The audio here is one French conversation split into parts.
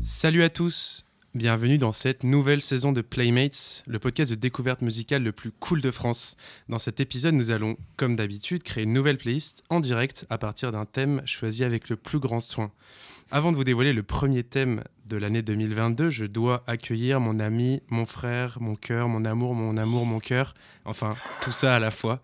Salut à tous, bienvenue dans cette nouvelle saison de Playmates, le podcast de découverte musicale le plus cool de France. Dans cet épisode, nous allons, comme d'habitude, créer une nouvelle playlist en direct à partir d'un thème choisi avec le plus grand soin. Avant de vous dévoiler le premier thème de l'année 2022, je dois accueillir mon ami, mon frère, mon cœur, mon amour, mon amour, mon cœur, enfin tout ça à la fois.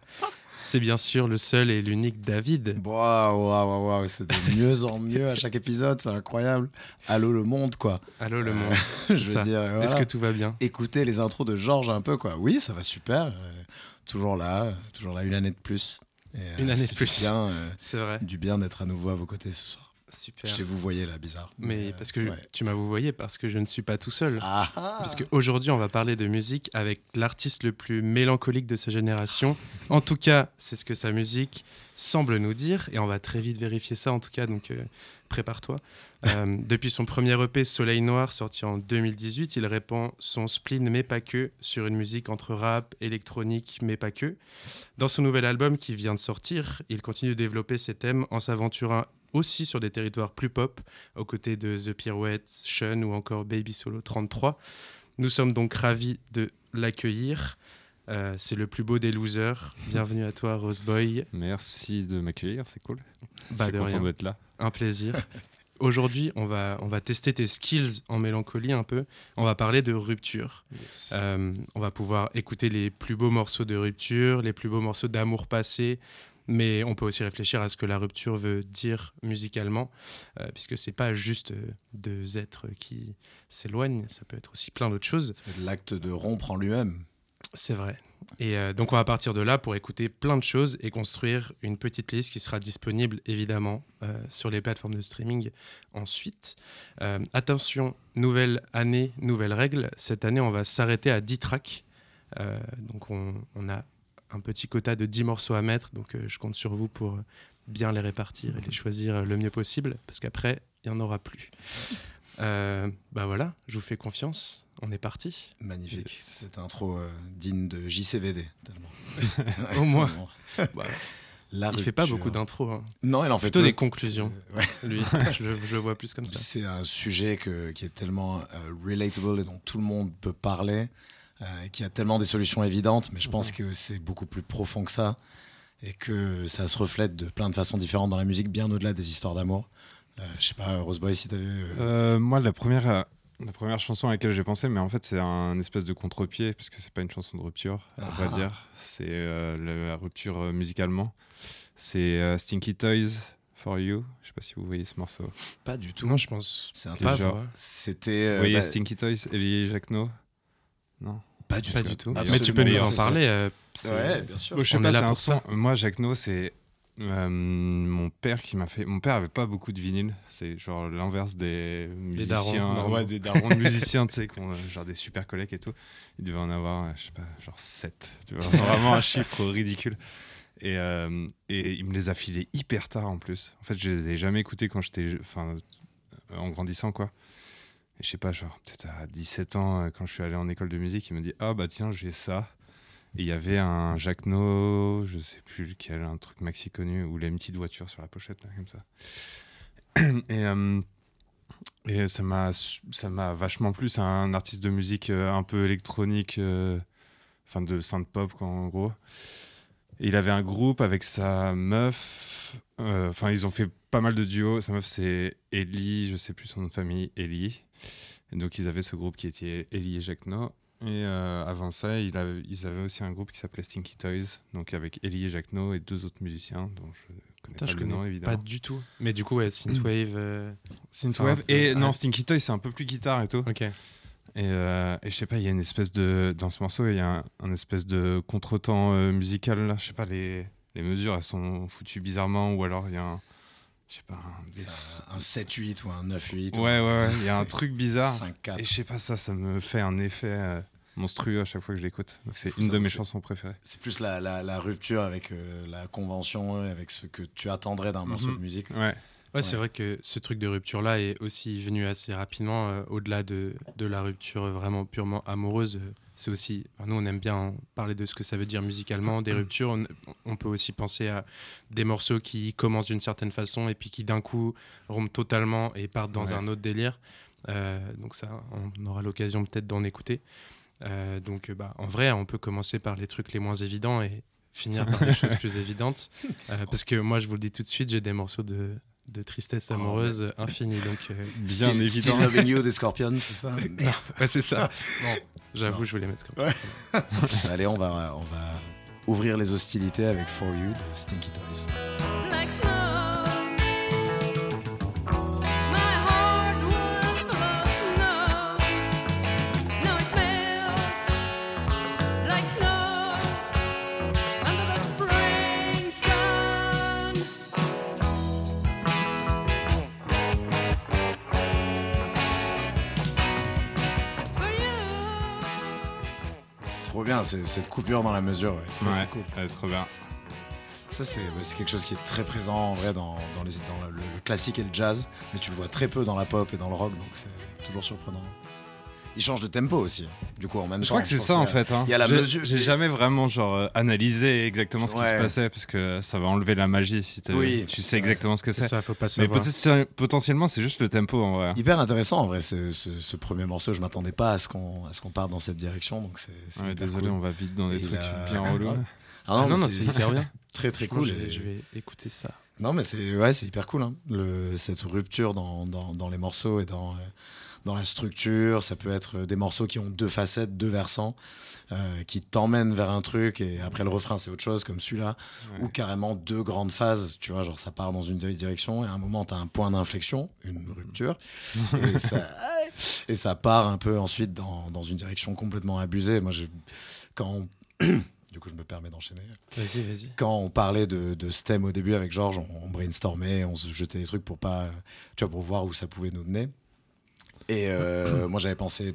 C'est bien sûr le seul et l'unique David. Waouh, waouh, waouh, c'est de mieux en mieux à chaque épisode, c'est incroyable. Allô le monde, quoi. Allô le monde. Euh, je veux dire, voilà. Est-ce que tout va bien? Écoutez les intros de Georges un peu, quoi. Oui, ça va super. Euh, toujours là, euh, toujours là, une année de plus. Et, une année de plus. Bien, c'est vrai. Du bien d'être à nouveau à vos côtés ce soir. Super. Je t'ai vous voyez là, bizarre. Mais parce que ouais. tu m'as vous voyé parce que je ne suis pas tout seul. Ah, ah. Parce qu'aujourd'hui, on va parler de musique avec l'artiste le plus mélancolique de sa génération. En tout cas, c'est ce que sa musique semble nous dire. Et on va très vite vérifier ça, en tout cas. Donc, euh, prépare-toi. Euh, depuis son premier EP Soleil Noir, sorti en 2018, il répand son spleen, mais pas que, sur une musique entre rap, électronique, mais pas que. Dans son nouvel album qui vient de sortir, il continue de développer ses thèmes en s'aventurant aussi sur des territoires plus pop, aux côtés de The Pirouettes, Sean ou encore Baby Solo 33. Nous sommes donc ravis de l'accueillir. Euh, c'est le plus beau des losers. Bienvenue à toi, Roseboy. Merci de m'accueillir, c'est cool. Bah, Je suis de content rien. d'être là. Un plaisir. Aujourd'hui, on va, on va tester tes skills en mélancolie un peu. On va parler de rupture. Euh, on va pouvoir écouter les plus beaux morceaux de rupture, les plus beaux morceaux d'amour passé, mais on peut aussi réfléchir à ce que la rupture veut dire musicalement, euh, puisque c'est pas juste euh, deux êtres qui s'éloignent, ça peut être aussi plein d'autres choses. L'acte de rompre en lui-même. C'est vrai. Et euh, donc on va partir de là pour écouter plein de choses et construire une petite playlist qui sera disponible évidemment euh, sur les plateformes de streaming ensuite. Euh, attention, nouvelle année, nouvelle règle. Cette année on va s'arrêter à 10 tracks. Donc on, on a un petit quota de 10 morceaux à mettre, donc euh, je compte sur vous pour bien les répartir et les choisir le mieux possible, parce qu'après, il n'y en aura plus. Euh, bah voilà, je vous fais confiance, on est parti. Magnifique. Cette intro euh, digne de JCVD, tellement. Au moins. Bah, La il fait pas beaucoup d'intros, hein. Non, il en fait plutôt peu. des conclusions. Ouais. lui, je, le- je le vois plus comme ça. C'est un sujet que- qui est tellement euh, relatable et dont tout le monde peut parler, euh, qui a tellement des solutions évidentes, mais je pense que c'est beaucoup plus profond que ça et que ça se reflète de plein de façons différentes dans la musique, bien au-delà des histoires d'amour. Euh, je sais pas, Roseboy, si t'avais. euh, Euh, moi, la première, euh, la première chanson à laquelle j'ai pensé, mais en fait, c'est un espèce de contre-pied, puisque c'est pas une chanson de rupture, à vrai Ah. dire. C'est euh, la rupture musicalement. C'est euh, Stinky Toys for You. Je sais pas si vous voyez ce morceau. Pas du tout. Non, je pense C'est un. C'était. euh, vous voyez bah, Stinky Toys, Elie Jacquenot Non? Pas du Pas tout. du tout. Absolument Mais tu peux nous en parler. euh, c'est- Ouais, bien sûr. Bon, je sais On pas, est là c'est un pour son. Moi, Jacquenot, c'est. euh, mon père qui m'a fait. Mon père avait pas beaucoup de vinyle. C'est genre l'inverse des musiciens. darons, ouais, des darons de musiciens, tu sais, qui ont, euh, genre des super collègues et tout. Il devait en avoir, euh, je sais pas, genre 7. Tu vois, vraiment un chiffre ridicule. Et, euh, et il me les a filés hyper tard en plus. En fait, je les ai jamais écoutés quand j'étais. Enfin, en grandissant, quoi. Je sais pas, genre, peut-être à 17 ans, euh, quand je suis allé en école de musique, il me dit Ah bah tiens, j'ai ça. Il y avait un Jacquenot, je sais plus lequel, un truc maxi connu, où il a une petite voiture sur la pochette, là, comme ça. Et, euh, et ça m'a vachement plu. C'est un artiste de musique euh, un peu électronique, euh, enfin de synth pop, quoi, en gros. Il avait un groupe avec sa meuf. Enfin, ils ont fait pas mal de duos. Sa meuf, c'est Ellie, je sais plus son nom de famille, Ellie. Et donc, ils avaient ce groupe qui était Ellie et Jacquenot. Et euh, avant ça, il avait- ils avaient aussi un groupe qui s'appelait Stinky Toys, donc avec Ellie et Jacquenot et deux autres musiciens dont je connais Putain, pas je le connais nom pas évidemment. du tout. Mais du coup, ouais, Synthwave. euh, Synthwave. Et ouais. non, Stinky Toys, c'est un peu plus guitare et tout. Ok. Et, euh, et je sais pas, il y a une espèce de. Dans ce morceau, il y a un, un espèce de contretemps euh, musical. Là. Je sais pas, les, les mesures, elles sont foutues bizarrement. Ou alors, il y a un. Je sais pas. un- des- un 7-8 ou un 9-8. Ouais, ouais, ouais. Il y a un truc bizarre. 5-4. Et je sais pas, ça, ça me fait un effet euh, monstrueux à chaque fois que je l'écoute. C'est une ça, de mes chansons préférées. C'est plus la, la, la rupture avec euh, la convention, euh, avec ce que tu attendrais d'un morceau Mhm. de musique. Ouais. Ouais, c'est vrai que ce truc de rupture-là est aussi venu assez rapidement, euh, au-delà de, de, la rupture vraiment purement amoureuse. C'est aussi, nous, on aime bien parler de ce que ça veut dire musicalement, des ruptures. On, on peut aussi penser à des morceaux qui commencent d'une certaine façon et puis qui d'un coup rompent totalement et partent dans Ouais. un autre délire. Euh, donc ça, on aura l'occasion peut-être d'en écouter. Euh, donc, bah, en vrai, on peut commencer par les trucs les moins évidents et finir par les choses plus évidentes. Euh, parce que moi, je vous le dis tout de suite, j'ai des morceaux de, de tristesse Oh, amoureuse infinie. Donc, euh, Bien Still, évident. Still Loving You des Scorpions, c'est ça non, ouais, c'est ça. Bon, j'avoue, je voulais mettre Ouais. ça. Allez, on va, on va ouvrir les hostilités avec For You de Stinky Toys. Bien, cette coupure dans la mesure. ouais. Très, très Ouais, cool. ouais, trop bien. Ça, c'est quelque chose qui est très présent en vrai dans, dans, les, dans le, le classique et le jazz, mais tu le vois très peu dans la pop et dans le rock, donc c'est toujours surprenant. Il change de tempo aussi, du coup, en même Je temps. crois que c'est ça en fait. hein. il y a la J'ai- mesure- J'ai jamais vraiment genre euh, analysé exactement ce qui se passait parce que ça va enlever la magie si Oui. tu sais exactement ce que C'est ça, faut pas Mais savoir. potentiellement c'est juste le tempo en vrai. Hyper intéressant en vrai, ce, ce- ce premier morceau. Je m'attendais pas à ce qu'on à ce qu'on parte dans cette direction, donc c'est. c'est Ouais, hyper désolé, cool. on va vite dans des Et trucs la- bien relous. Ah Ah non, non, c'est hyper bien. Très très cool. je vais écouter ça. Non, mais c'est ouais, c'est hyper cool. hein. Le, cette rupture dans, dans, dans les morceaux et dans, euh, dans la structure, ça peut être des morceaux qui ont deux facettes, deux versants, euh, qui t'emmènent vers un truc et après le refrain c'est autre chose, comme celui-là, Ouais. ou carrément deux grandes phases. Tu vois, genre ça part dans une direction et à un moment t'as un point d'inflexion, une rupture, et ça, et ça part un peu ensuite dans, dans une direction complètement abusée. Moi, quand on- du coup, je me permets d'enchaîner Vas-y, vas-y. quand on parlait de, thème au début avec Georges, on, on brainstormait, on se jetait des trucs pour pas, tu vois, pour voir où ça pouvait nous mener. Et euh, moi, j'avais pensé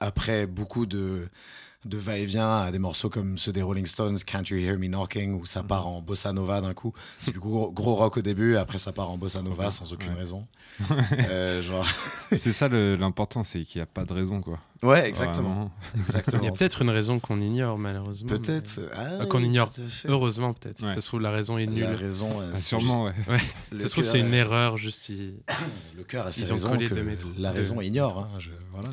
après beaucoup de de va-et-vient à des morceaux comme ceux des Rolling Stones, Can't You Hear Me Knocking, où ça part en bossa nova d'un coup. C'est du gros, gros rock au début, après ça part en bossa nova sans aucune Ouais. raison. Euh, genre... C'est ça l'important, c'est qu'il n'y a pas de raison quoi. Ouais, exactement. Il y a peut-être une raison qu'on ignore, malheureusement. Peut-être. mais- Ah Enfin, qu'on ignore. Heureusement, peut-être. Ouais. Ça se trouve, la raison est nulle. La raison. euh, Ah, c'est sûrement, ouais. juste- Ça se trouve, c'est une erreur, juste si. Le cœur a ses raisons que la raison ignore. hein, je- voilà.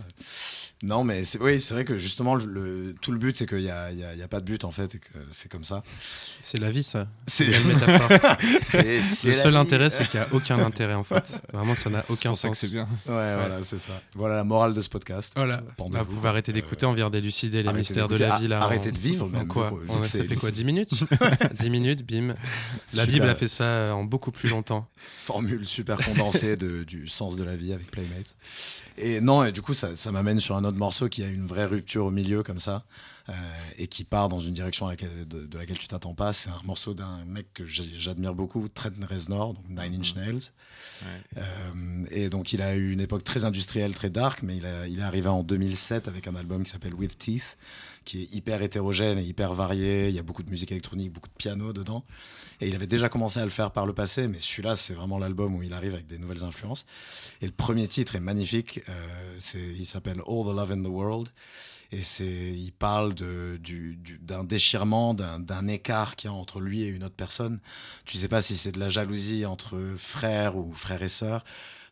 Non, mais c'est oui, c'est vrai que justement, le, le- tout le but, c'est qu'il n'y a, il y a- il y a pas de but en fait, et que c'est comme ça. C'est la vie, ça. C'est Le la seul vie. intérêt, c'est qu'il n'y a aucun intérêt, en fait. Vraiment, ça n'a aucun sens. c'est bien. Ouais, voilà, c'est ça. Voilà la morale de ce podcast. Voilà. Pendant Bah, vous, vous pouvez quoi. arrêter d'écouter, on vient d'élucider les Arrêtez mystères de la vie. Là, arrêtez en- de vivre, En même, quoi vu que On- Ça fait quoi 10 minutes 10 minutes, bim. La Super. Bible a fait ça euh, en beaucoup plus longtemps. Formule super condensée de, du sens de la vie avec Playmates. Et non, et du coup, ça, ça m'amène sur un autre morceau qui a une vraie rupture au milieu, comme ça, euh, et qui part dans une direction à laquelle- de, de laquelle tu t'attends pas. C'est un morceau d'un mec que j'admire beaucoup, Trent Reznor, donc Nine Inch Nails. Ouais. Euh, et donc, il a eu une époque très industrielle, très dark, mais il, a- il est arrivé en 2007 avec un album qui s'appelle With Teeth, qui est hyper hétérogène et hyper varié. Il y a beaucoup de musique électronique, beaucoup de piano dedans. Et il avait déjà commencé à le faire par le passé, mais celui-là, c'est vraiment l'album où il arrive avec des nouvelles influences. Et le premier titre est magnifique. euh, il s'appelle All the Love in the World. Et il parle d'un déchirement, d'un, écart qu'il y a entre lui et une autre personne. Tu sais pas si c'est de la jalousie entre frères ou frères et sœurs,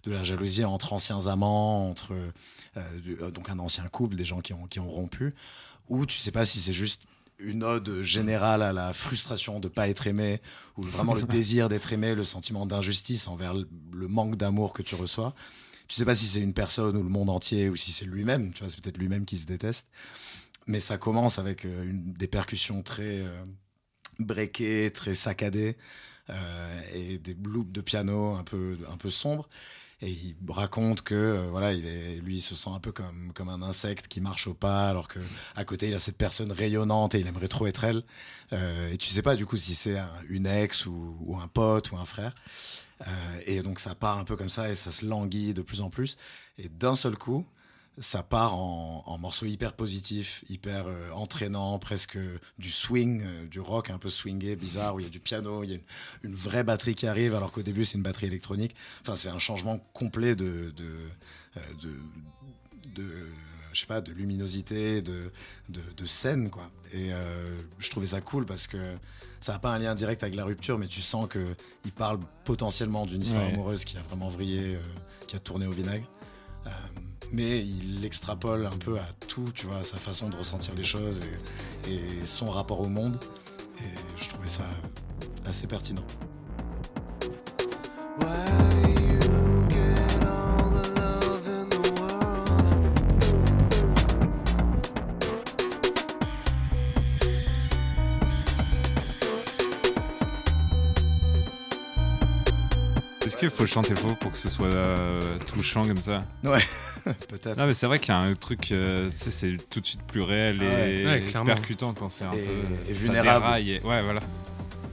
de la jalousie entre anciens amants, entre euh, euh, donc un ancien couple, des gens qui ont rompu, ou tu sais pas si c'est juste une ode générale à la frustration de pas être aimé, ou vraiment le désir d'être aimé, le sentiment d'injustice envers le, manque d'amour que tu reçois. Tu sais pas si c'est une personne ou le monde entier, ou si c'est lui-même, tu vois, c'est peut-être lui-même qui se déteste. Mais ça commence avec euh, une, des percussions très euh, breakées, très saccadées, euh, et des loops de piano un peu, un peu sombres. Et il raconte que euh, voilà, lui, il se sent un peu comme, comme un insecte qui marche au pas, alors que à côté, il a cette personne rayonnante et il aimerait trop être elle. Euh, et tu sais pas du coup si c'est un- une ex ou, ou un pote ou un frère. Euh, et donc ça part un peu comme ça et ça se languit de plus en plus. Et d'un seul coup, ça part en, en morceaux hyper positifs, hyper euh, entraînants, presque du swing, euh, du rock un peu swingé, bizarre, où il y a du piano, il y a une, une vraie batterie qui arrive, alors qu'au début c'est une batterie électronique. Enfin, c'est un changement complet de, de, euh, de, de, je sais pas, de luminosité, de, de, de scène, quoi. Et euh, je trouvais ça cool parce que ça n'a pas un lien direct avec la rupture, mais tu sens que il parle potentiellement d'une histoire Ouais. amoureuse qui a vraiment vrillé, euh, qui a tourné au vinaigre. Euh, mais il l'extrapole un peu à tout, tu vois, sa façon de ressentir les choses et, et son rapport au monde. Et je trouvais ça assez pertinent. Est-ce qu'il faut chanter faux pour que ce soit euh, touchant comme ça? Peut-être. Non, mais c'est vrai qu'il y a un truc, euh, tu sais, c'est tout de suite plus réel Ah ouais. et Ouais, clairement. percutant quand c'est un Et- peu. et vulnérable. et- Ouais, voilà.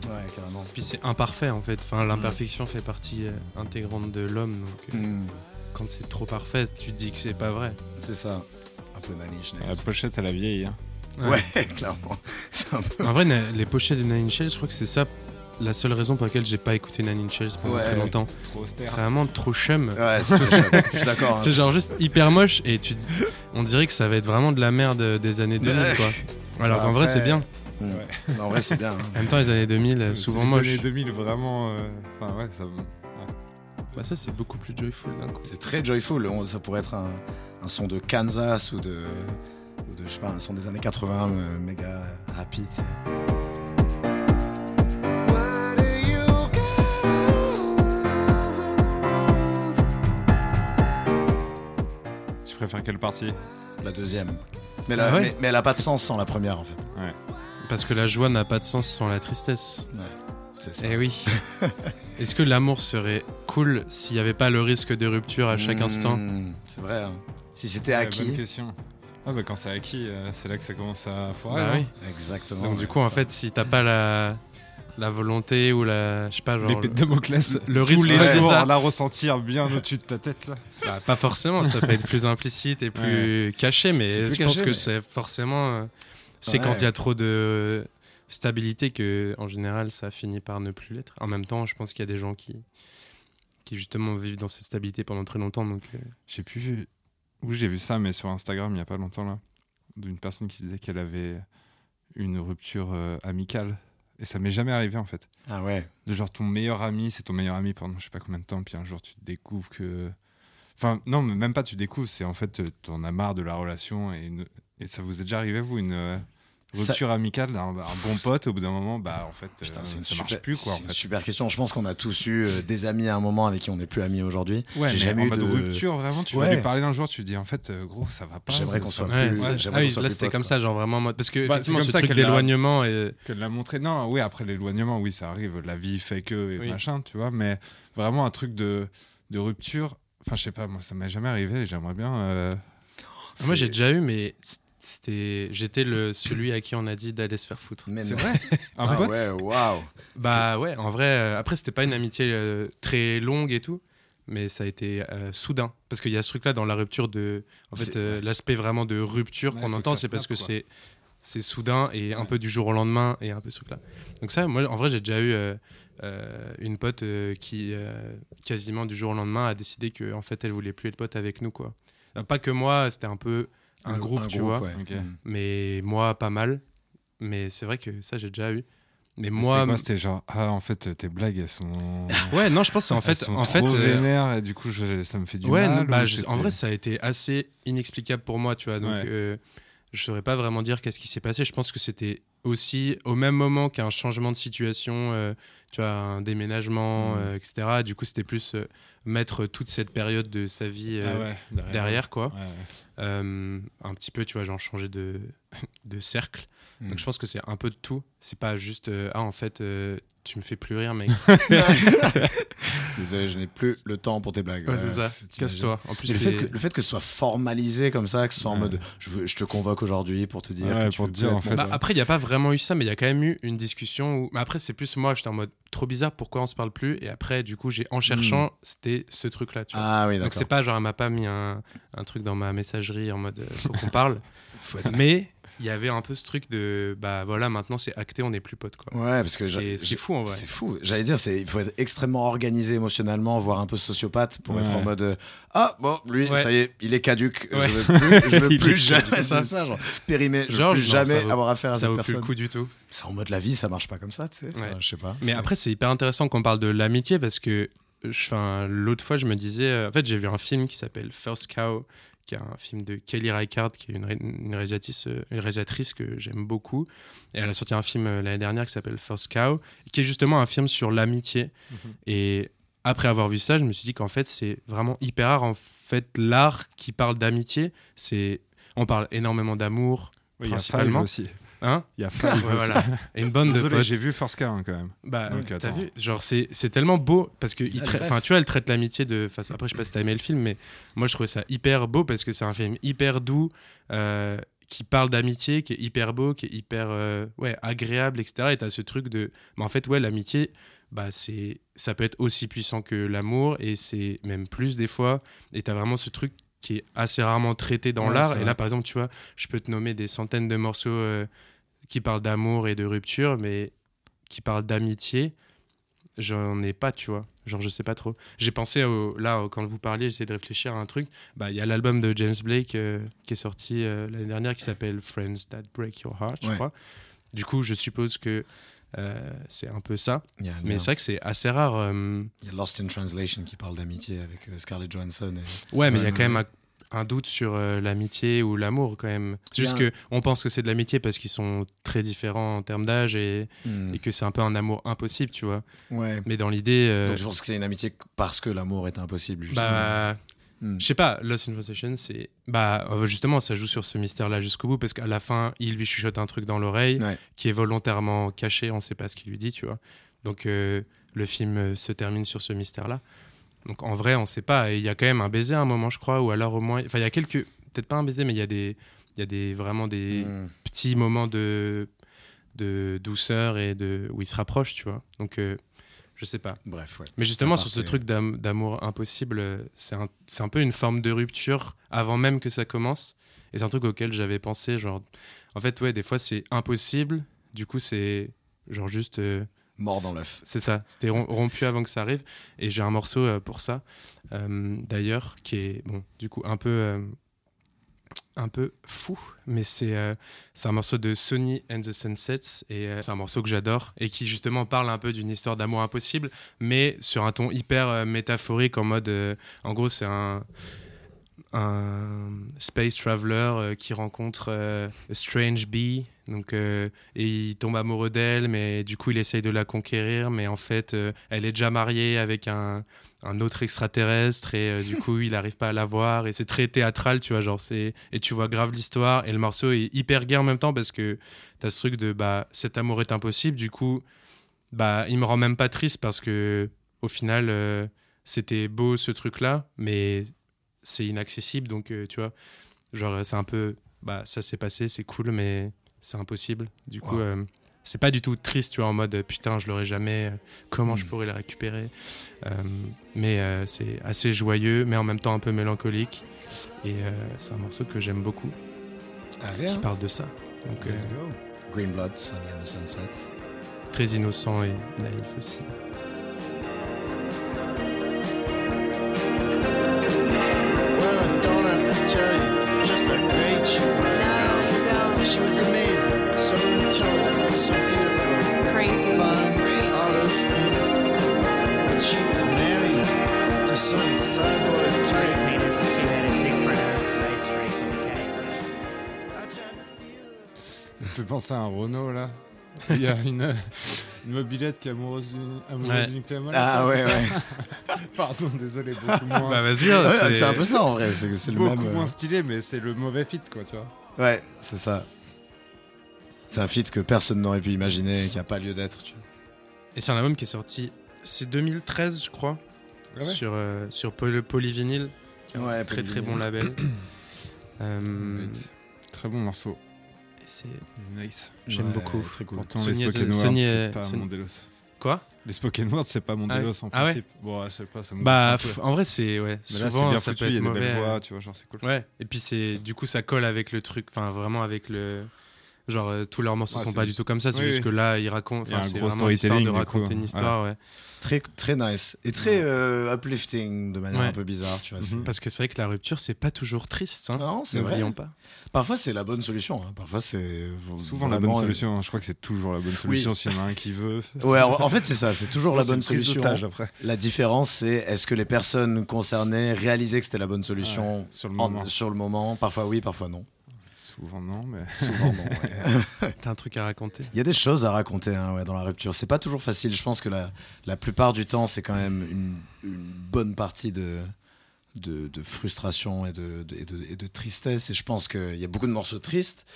Ouais, carrément. Puis c'est imparfait en fait. Enfin, l'imperfection fait partie euh, intégrante de l'homme. Donc Hmm, quand c'est trop parfait, tu te dis que c'est pas vrai. c'est ça. Un peu Nine Inch La pochette, elle a vieilli. Hein. Ouais, clairement. C'est un peu- En vrai, les pochettes de Nine Inch Nails, je crois que c'est ça la seule raison pour laquelle j'ai pas écouté Nine Inch Nails pendant Ouais. très longtemps. Trop C'est vraiment trop chum. Ouais, c'est. Je suis d'accord. hein. C'est genre juste hyper moche et tu dis- on dirait que ça va être vraiment de la merde des années 2000 Ouais. quoi. Alors qu'en vrai c'est bien. En vrai, c'est bien. hein. En même temps les années 2000 euh, souvent les moche. années 2000, vraiment. euh, Enfin, ouais, ça. Bah ça c'est beaucoup plus joyful d'un coup. C'est très joyful. On- Ça pourrait être un, un son de Kansas ou de, ou de, je sais pas, un son des années 80, euh, méga rapide. Quelle partie La deuxième. Mais, la- Ah ouais mais, mais elle a pas de sens sans la première, en fait. Parce que la joie n'a pas de sens sans la tristesse. C'est ça. Eh oui. Est-ce que l'amour serait cool s'il n'y avait pas le risque de rupture à chaque Hmm, instant? C'est vrai. hein. Si c'était acquis. Bonne question. Ah, bah, quand c'est acquis, euh, c'est là que ça commence à foirer. Bah oui. Exactement. Donc du coup en fait si t'as pas la la volonté ou la je sais pas genre L'épée de Damoclès. le risque les jours, ça. la ressentir bien au-dessus de ta tête, là. Bah, pas forcément, ça peut être plus implicite et plus caché, mais je pense que mais- c'est forcément. euh, c'est Ouais. quand il y a trop de stabilité que, en général, ça finit par ne plus l'être. En même temps, je pense qu'il y a des gens qui, qui justement vivent dans cette stabilité pendant très longtemps. Donc, euh, J'ai plus où j'ai vu ça, mais sur Instagram il y a pas longtemps là, d'une personne qui disait qu'elle avait une rupture euh, amicale. Et ça m'est jamais arrivé en fait. Ah ouais. De genre ton meilleur ami, c'est ton meilleur ami pendant je sais pas combien de temps, puis un jour tu découvres que. Enfin, non, mais même pas tu découvres, c'est en fait euh, t'en as marre de la relation et, une- et ça vous est déjà arrivé vous une euh, Ça- rupture amicale d'un un bon pote au bout d'un moment, bah en fait Putain, euh, ça super, marche plus quoi. c'est En une fait. super question. Je pense qu'on a tous eu euh, des amis à un moment avec qui on n'est plus amis aujourd'hui. Ouais, J'ai mais jamais en eu de- rupture vraiment, tu vas Ouais. lui parler d'un jour, tu dis en fait euh, gros ça va pas. J'aimerais ça- qu'on soit ouais, plus- ah oui, qu'on soit là c'était comme quoi. ça, genre vraiment en mode. Parce que Bah, effectivement, c'est comme ce ça truc d'éloignement. Et... que de la montrer. Non, oui, après l'éloignement, oui, ça arrive. La vie fait que et Oui. machin, tu vois. Mais vraiment un truc de, de rupture. Enfin, je sais pas, moi, ça m'est jamais arrivé. et J'aimerais bien. euh, Moi j'ai déjà eu, mais c'était j'étais le celui à qui on a dit d'aller se faire foutre. Mais C'est non. vrai Un Ah pote ouais, waouh. Bah ouais, en vrai, euh, après c'était pas une amitié euh, très longue et tout, mais ça a été euh, soudain. Parce qu'il y a ce truc-là dans la rupture de... En fait, C'est- euh, l'aspect vraiment de rupture Ouais, qu'on faut que entend, ça c'est parce snappe, que quoi. c'est c'est soudain et un Ouais. peu du jour au lendemain et un peu ce truc-là. Donc ça, moi, en vrai, j'ai déjà eu euh, euh, une pote euh, qui, euh, quasiment du jour au lendemain, a décidé que en fait, elle voulait plus être pote avec nous, quoi. Pas que moi, c'était un peu un Le- groupe, tu vois. ouais. Ok. Mm. Mais moi, pas mal. Mais c'est vrai que ça, j'ai déjà eu. Mais moi, c'était genre, ah, en fait, tes blagues, elles sont. Ouais, non, je pense en elles fait, sont en fait, trop euh, vénères, et du coup, je- ça me fait du ouais, mal. non, bah, je- en vrai, ça a été assez inexplicable pour moi, tu vois. Donc, Ouais. euh, je saurais pas vraiment dire qu'est-ce qui s'est passé. Je pense que c'était aussi au même moment qu'un changement de situation, euh, tu vois, un déménagement, Mhm. euh, etc. Du coup, c'était plus euh, mettre toute cette période de sa vie Ah ouais, derrière, quoi. Ouais, ouais. Un petit peu, tu vois, genre changer de, de cercle. Mm. Donc je pense que c'est un peu de tout. C'est pas juste euh, ah en fait euh, tu me fais plus rire mec. Désolé, je n'ai plus le temps pour tes blagues. Ouais, Ouais, c'est ça. Casse-toi. En plus Mais le fait, que, le fait que ce soit formalisé comme ça, que ce soit en mode je, veux- je te convoque aujourd'hui pour te dire. Ouais, que tu pour veux te dire, en fait. Bah, après, il n'y a pas vraiment eu ça, mais il y a quand même eu une discussion où. Mais après, c'est plus moi, j'étais en mode trop bizarre, pourquoi on se parle plus? Et après, du coup, j'ai en cherchant, c'était ce truc-là. tu vois. ah oui, Donc, c'est pas genre, elle m'a pas mis un, un truc dans ma messagerie en mode euh, faut qu'on parle. Faut être- mais il y avait un peu ce truc de bah voilà, maintenant c'est acté, on n'est plus potes. Quoi. Ouais, parce que Ce qui j'ai- est- ce qui est fou en vrai. C'est fou. J'allais dire, c'est il faut être extrêmement organisé émotionnellement, voire un peu sociopathe pour être en mode euh, ah bon lui Ouais. ça y est, il est caduque. Ouais. Je veux plus, je veux plus jamais. C'est ça. ça, genre périmé. Je veux plus jamais ça vaut- avoir affaire à Ça cette vaut plus le coup du tout. C'est en mode la vie, ça marche pas comme ça, tu sais. Enfin, je sais pas. Mais C'est- après, c'est hyper intéressant qu'on parle de l'amitié parce que l'autre fois, je me disais. euh, En fait, j'ai vu un film qui s'appelle First Cow, qui est un film de Kelly Reichardt, qui est une, ré- une réalisatrice, euh, une réalisatrice que j'aime beaucoup. Et elle a sorti un film euh, l'année dernière qui s'appelle First Cow, qui est justement un film sur l'amitié. Mhm. Et après avoir vu ça, je me suis dit qu'en fait, c'est vraiment hyper rare. En fait, l'art qui parle d'amitié, c'est. On parle énormément d'amour, Oui, principalement. aussi. Hein Il y a Ouais, Five aussi. voilà. Et une bande de Désolé, potes. j'ai vu First Car hein, quand même. Bah, Donc, t'as attends. vu Genre, c'est c'est tellement beau parce que, il Ah, enfin, tu vois, elle traite l'amitié de façon. Après, je sais pas si t'as aimé le film, mais moi, je trouvais ça hyper beau parce que c'est un film hyper doux euh, qui parle d'amitié, qui est hyper beau, qui est hyper euh, ouais, agréable, etc. Et t'as ce truc de. Mais en fait, ouais, l'amitié, bah, c'est ça peut être aussi puissant que l'amour et c'est même plus des fois. Et t'as vraiment ce truc qui est assez rarement traité dans Ouais, l'art. c'est Et vrai. là, par exemple, tu vois, je peux te nommer des centaines de morceaux euh, qui parlent d'amour et de rupture, mais qui parlent d'amitié, j'en ai pas, tu vois. Genre, je sais pas trop. J'ai pensé, au, là, quand vous parliez, j'essayais de réfléchir à un truc. Bah, il y a l'album de James Blake euh, qui est sorti euh, l'année dernière qui s'appelle Friends That Break Your Heart, je Ouais. crois. Du coup, je suppose que euh, c'est un peu ça. Mais c'est vrai que c'est assez rare. il y a Lost in Translation qui parle d'amitié avec Scarlett Johansson. et- Ouais, mais il y Ouais, a quand même un, un doute sur euh, l'amitié ou l'amour quand même. C'est juste que on pense que c'est de l'amitié parce qu'ils sont très différents en termes d'âge et, Hmm. et que c'est un peu un amour impossible, tu vois. Ouais. Mais dans l'idée, euh, Donc je pense que c'est une amitié parce que l'amour est impossible. justement. bah, je sais pas, Lost in Translation, c'est bah euh, justement ça joue sur ce mystère-là jusqu'au bout parce qu'à la fin, il lui chuchote un truc dans l'oreille Ouais. qui est volontairement caché, on sait pas ce qu'il lui dit, tu vois. Donc euh, le film se termine sur ce mystère-là. Donc en vrai, on sait pas. Et il y a quand même un baiser à un moment, je crois, ou alors au moins, enfin il y a quelques, peut-être pas un baiser, mais il y a des, il y a des vraiment des Hmm. petits moments de de douceur et de où ils se rapprochent, tu vois. Donc euh, je sais pas. Bref, ouais. Mais justement, sur ce truc d'am- d'amour impossible, c'est un, un peu une forme de rupture avant même que ça commence. Et c'est un truc auquel j'avais pensé. Genre, en fait, ouais, des fois, c'est impossible. Du coup, c'est genre juste. euh, Mort dans l'œuf. c'est ça, c'était rom- rompu avant que ça arrive. Et j'ai un morceau euh, pour ça, euh, d'ailleurs, qui est, bon, du coup, un peu, euh, un peu fou, mais c'est un morceau de Sony and the Sunsets, et c'est un morceau que j'adore, et qui justement parle un peu d'une histoire d'amour impossible, mais sur un ton hyper métaphorique, en mode, en gros, c'est un un space traveler qui rencontre euh, a strange bee donc euh, et il tombe amoureux d'elle mais du coup il essaye de la conquérir mais en fait euh, elle est déjà mariée avec un, un autre extraterrestre et euh, du coup il n'arrive pas à la voir et c'est très théâtral tu vois genre c'est et tu vois grave l'histoire et le morceau est hyper gay en même temps parce que t'as ce truc de bah cet amour est impossible du coup bah il me rend même pas triste parce que au final c'était beau ce truc là mais c'est inaccessible donc tu vois genre c'est un peu bah ça s'est passé c'est cool mais c'est impossible du coup Wow. euh, c'est pas du tout triste tu vois en mode euh, putain je l'aurai jamais euh, comment je Mm. pourrais le récupérer Euh, mais euh, c'est assez joyeux mais en même temps un peu mélancolique et c'est un morceau que j'aime beaucoup Allez, qui hein. parle de ça donc Let's go. Green Blood, Sunny and the Sunsets. très innocent et naïf aussi penser à un Renault là. Il y a une, une mobilette qui est amoureuse du, amoureuse. Ah ouais, ouais. Pardon, désolé, beaucoup moins. bah vas-y Ouais, hein, c'est un peu ça en vrai. C'est c'est le beaucoup même. euh, moins stylé, mais c'est le mauvais fit quoi, tu vois. Ouais, c'est ça. C'est un feat que personne n'aurait pu imaginer, qui a pas lieu d'être. tu vois. Et c'est un album qui est sorti, c'est 2013, je crois, Ah ouais sur, euh, sur Poly- Polyvinyl, qui est un Ouais, très très Polyvinyl. bon label. Euh. Très bon morceau. C'est- Nice. J'aime Ouais, beaucoup. Très cool. Pourtant, Sony les spoken words, c'est est- pas Sony- mon. Quoi? Les spoken words, c'est pas mon Ah, délos en ah ouais principe. Bon, ouais, je sais pas, ça me Bah, gonfle un f- peu. en vrai, c'est ouais. Mais là, c'est souvent, bien ça foutu, il y a être des mauvais. belles euh, voix, tu vois, genre c'est cool. Ouais. Et puis c'est du coup ça colle avec le truc, enfin vraiment avec le genre euh, tous leurs morceaux Ouais, sont pas du tout comme ça. C'est Oui, juste oui. que là ils racontent, enfin c'est vraiment de storytelling, du raconter coup. une histoire, ouais. Très, très nice. Et très euh, uplifting de manière Ouais. un peu bizarre, tu vois. Mhm. Parce que c'est vrai que la rupture c'est pas toujours triste, hein. Non, c'est vrai. Pas. Parfois, c'est la bonne solution. hein. Parfois, c'est. Souvent la bonne solution. hein. Je crois que c'est toujours la bonne solution s'il y en a un qui veut. Ouais, en en fait, c'est ça. C'est toujours la bonne solution. après. La différence, c'est est-ce que les personnes concernées réalisaient que c'était la bonne solution Ouais, sur le en- moment. sur le moment? Parfois oui, parfois non. Souvent non, mais. Souvent non. ouais. T'as un truc à raconter. Il y a des choses à raconter hein, ouais, dans la rupture. C'est pas toujours facile. Je pense que la, la plupart du temps, c'est quand même une, une bonne partie de, de, de frustration et de, de- et, de, et de tristesse. Et je pense qu'il y a beaucoup de morceaux tristes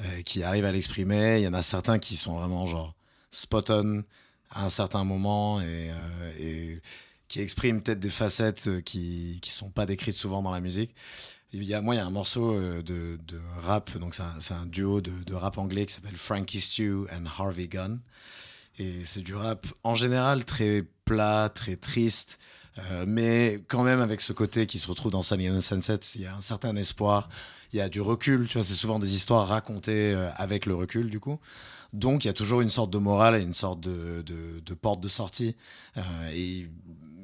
euh, qui arrivent à l'exprimer. Il y en a certains qui sont vraiment genre spot on à un certain moment et, euh, et qui expriment peut-être des facettes euh, qui qui sont pas décrites souvent dans la musique. Il y a, moi, il y a un morceau euh, de, de rap, donc c'est un, duo de, de rap anglais qui s'appelle Frankie Stew and Harvey Gunn. Et c'est du rap en général très plat, très triste, euh, mais quand même avec ce côté qui se retrouve dans Sunny and Sunset, il y a un certain espoir, il y a du recul, tu vois, c'est souvent des histoires racontées euh, avec le recul du coup. Donc il y a toujours une sorte de morale et une sorte de, de- porte de sortie. Et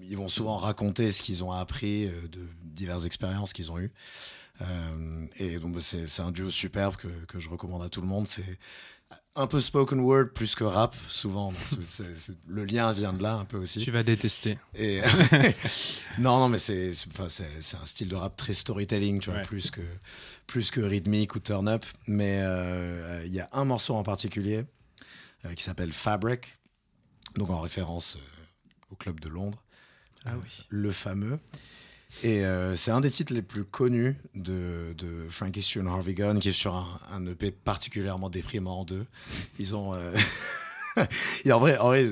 ils vont souvent raconter ce qu'ils ont appris diverses expériences qu'ils ont eues. Euh, et donc bah, c'est un duo superbe que, que je recommande à tout le monde. C'est un peu spoken word plus que rap souvent. le lien vient de là un peu aussi. Tu vas détester. Et non, non, mais c'est un style de rap très storytelling, tu vois, Ouais. plus que plus que rythmique ou turn up. Mais euh, il y a un morceau en particulier euh, qui s'appelle Fabric, donc en référence au club de Londres, Ah oui. le fameux. Et euh, c'est un des titres les plus connus de, de Frankie Harvey Gunn, qui est sur un, EP particulièrement déprimant d'eux. Ils ont. euh, en vrai, en vrai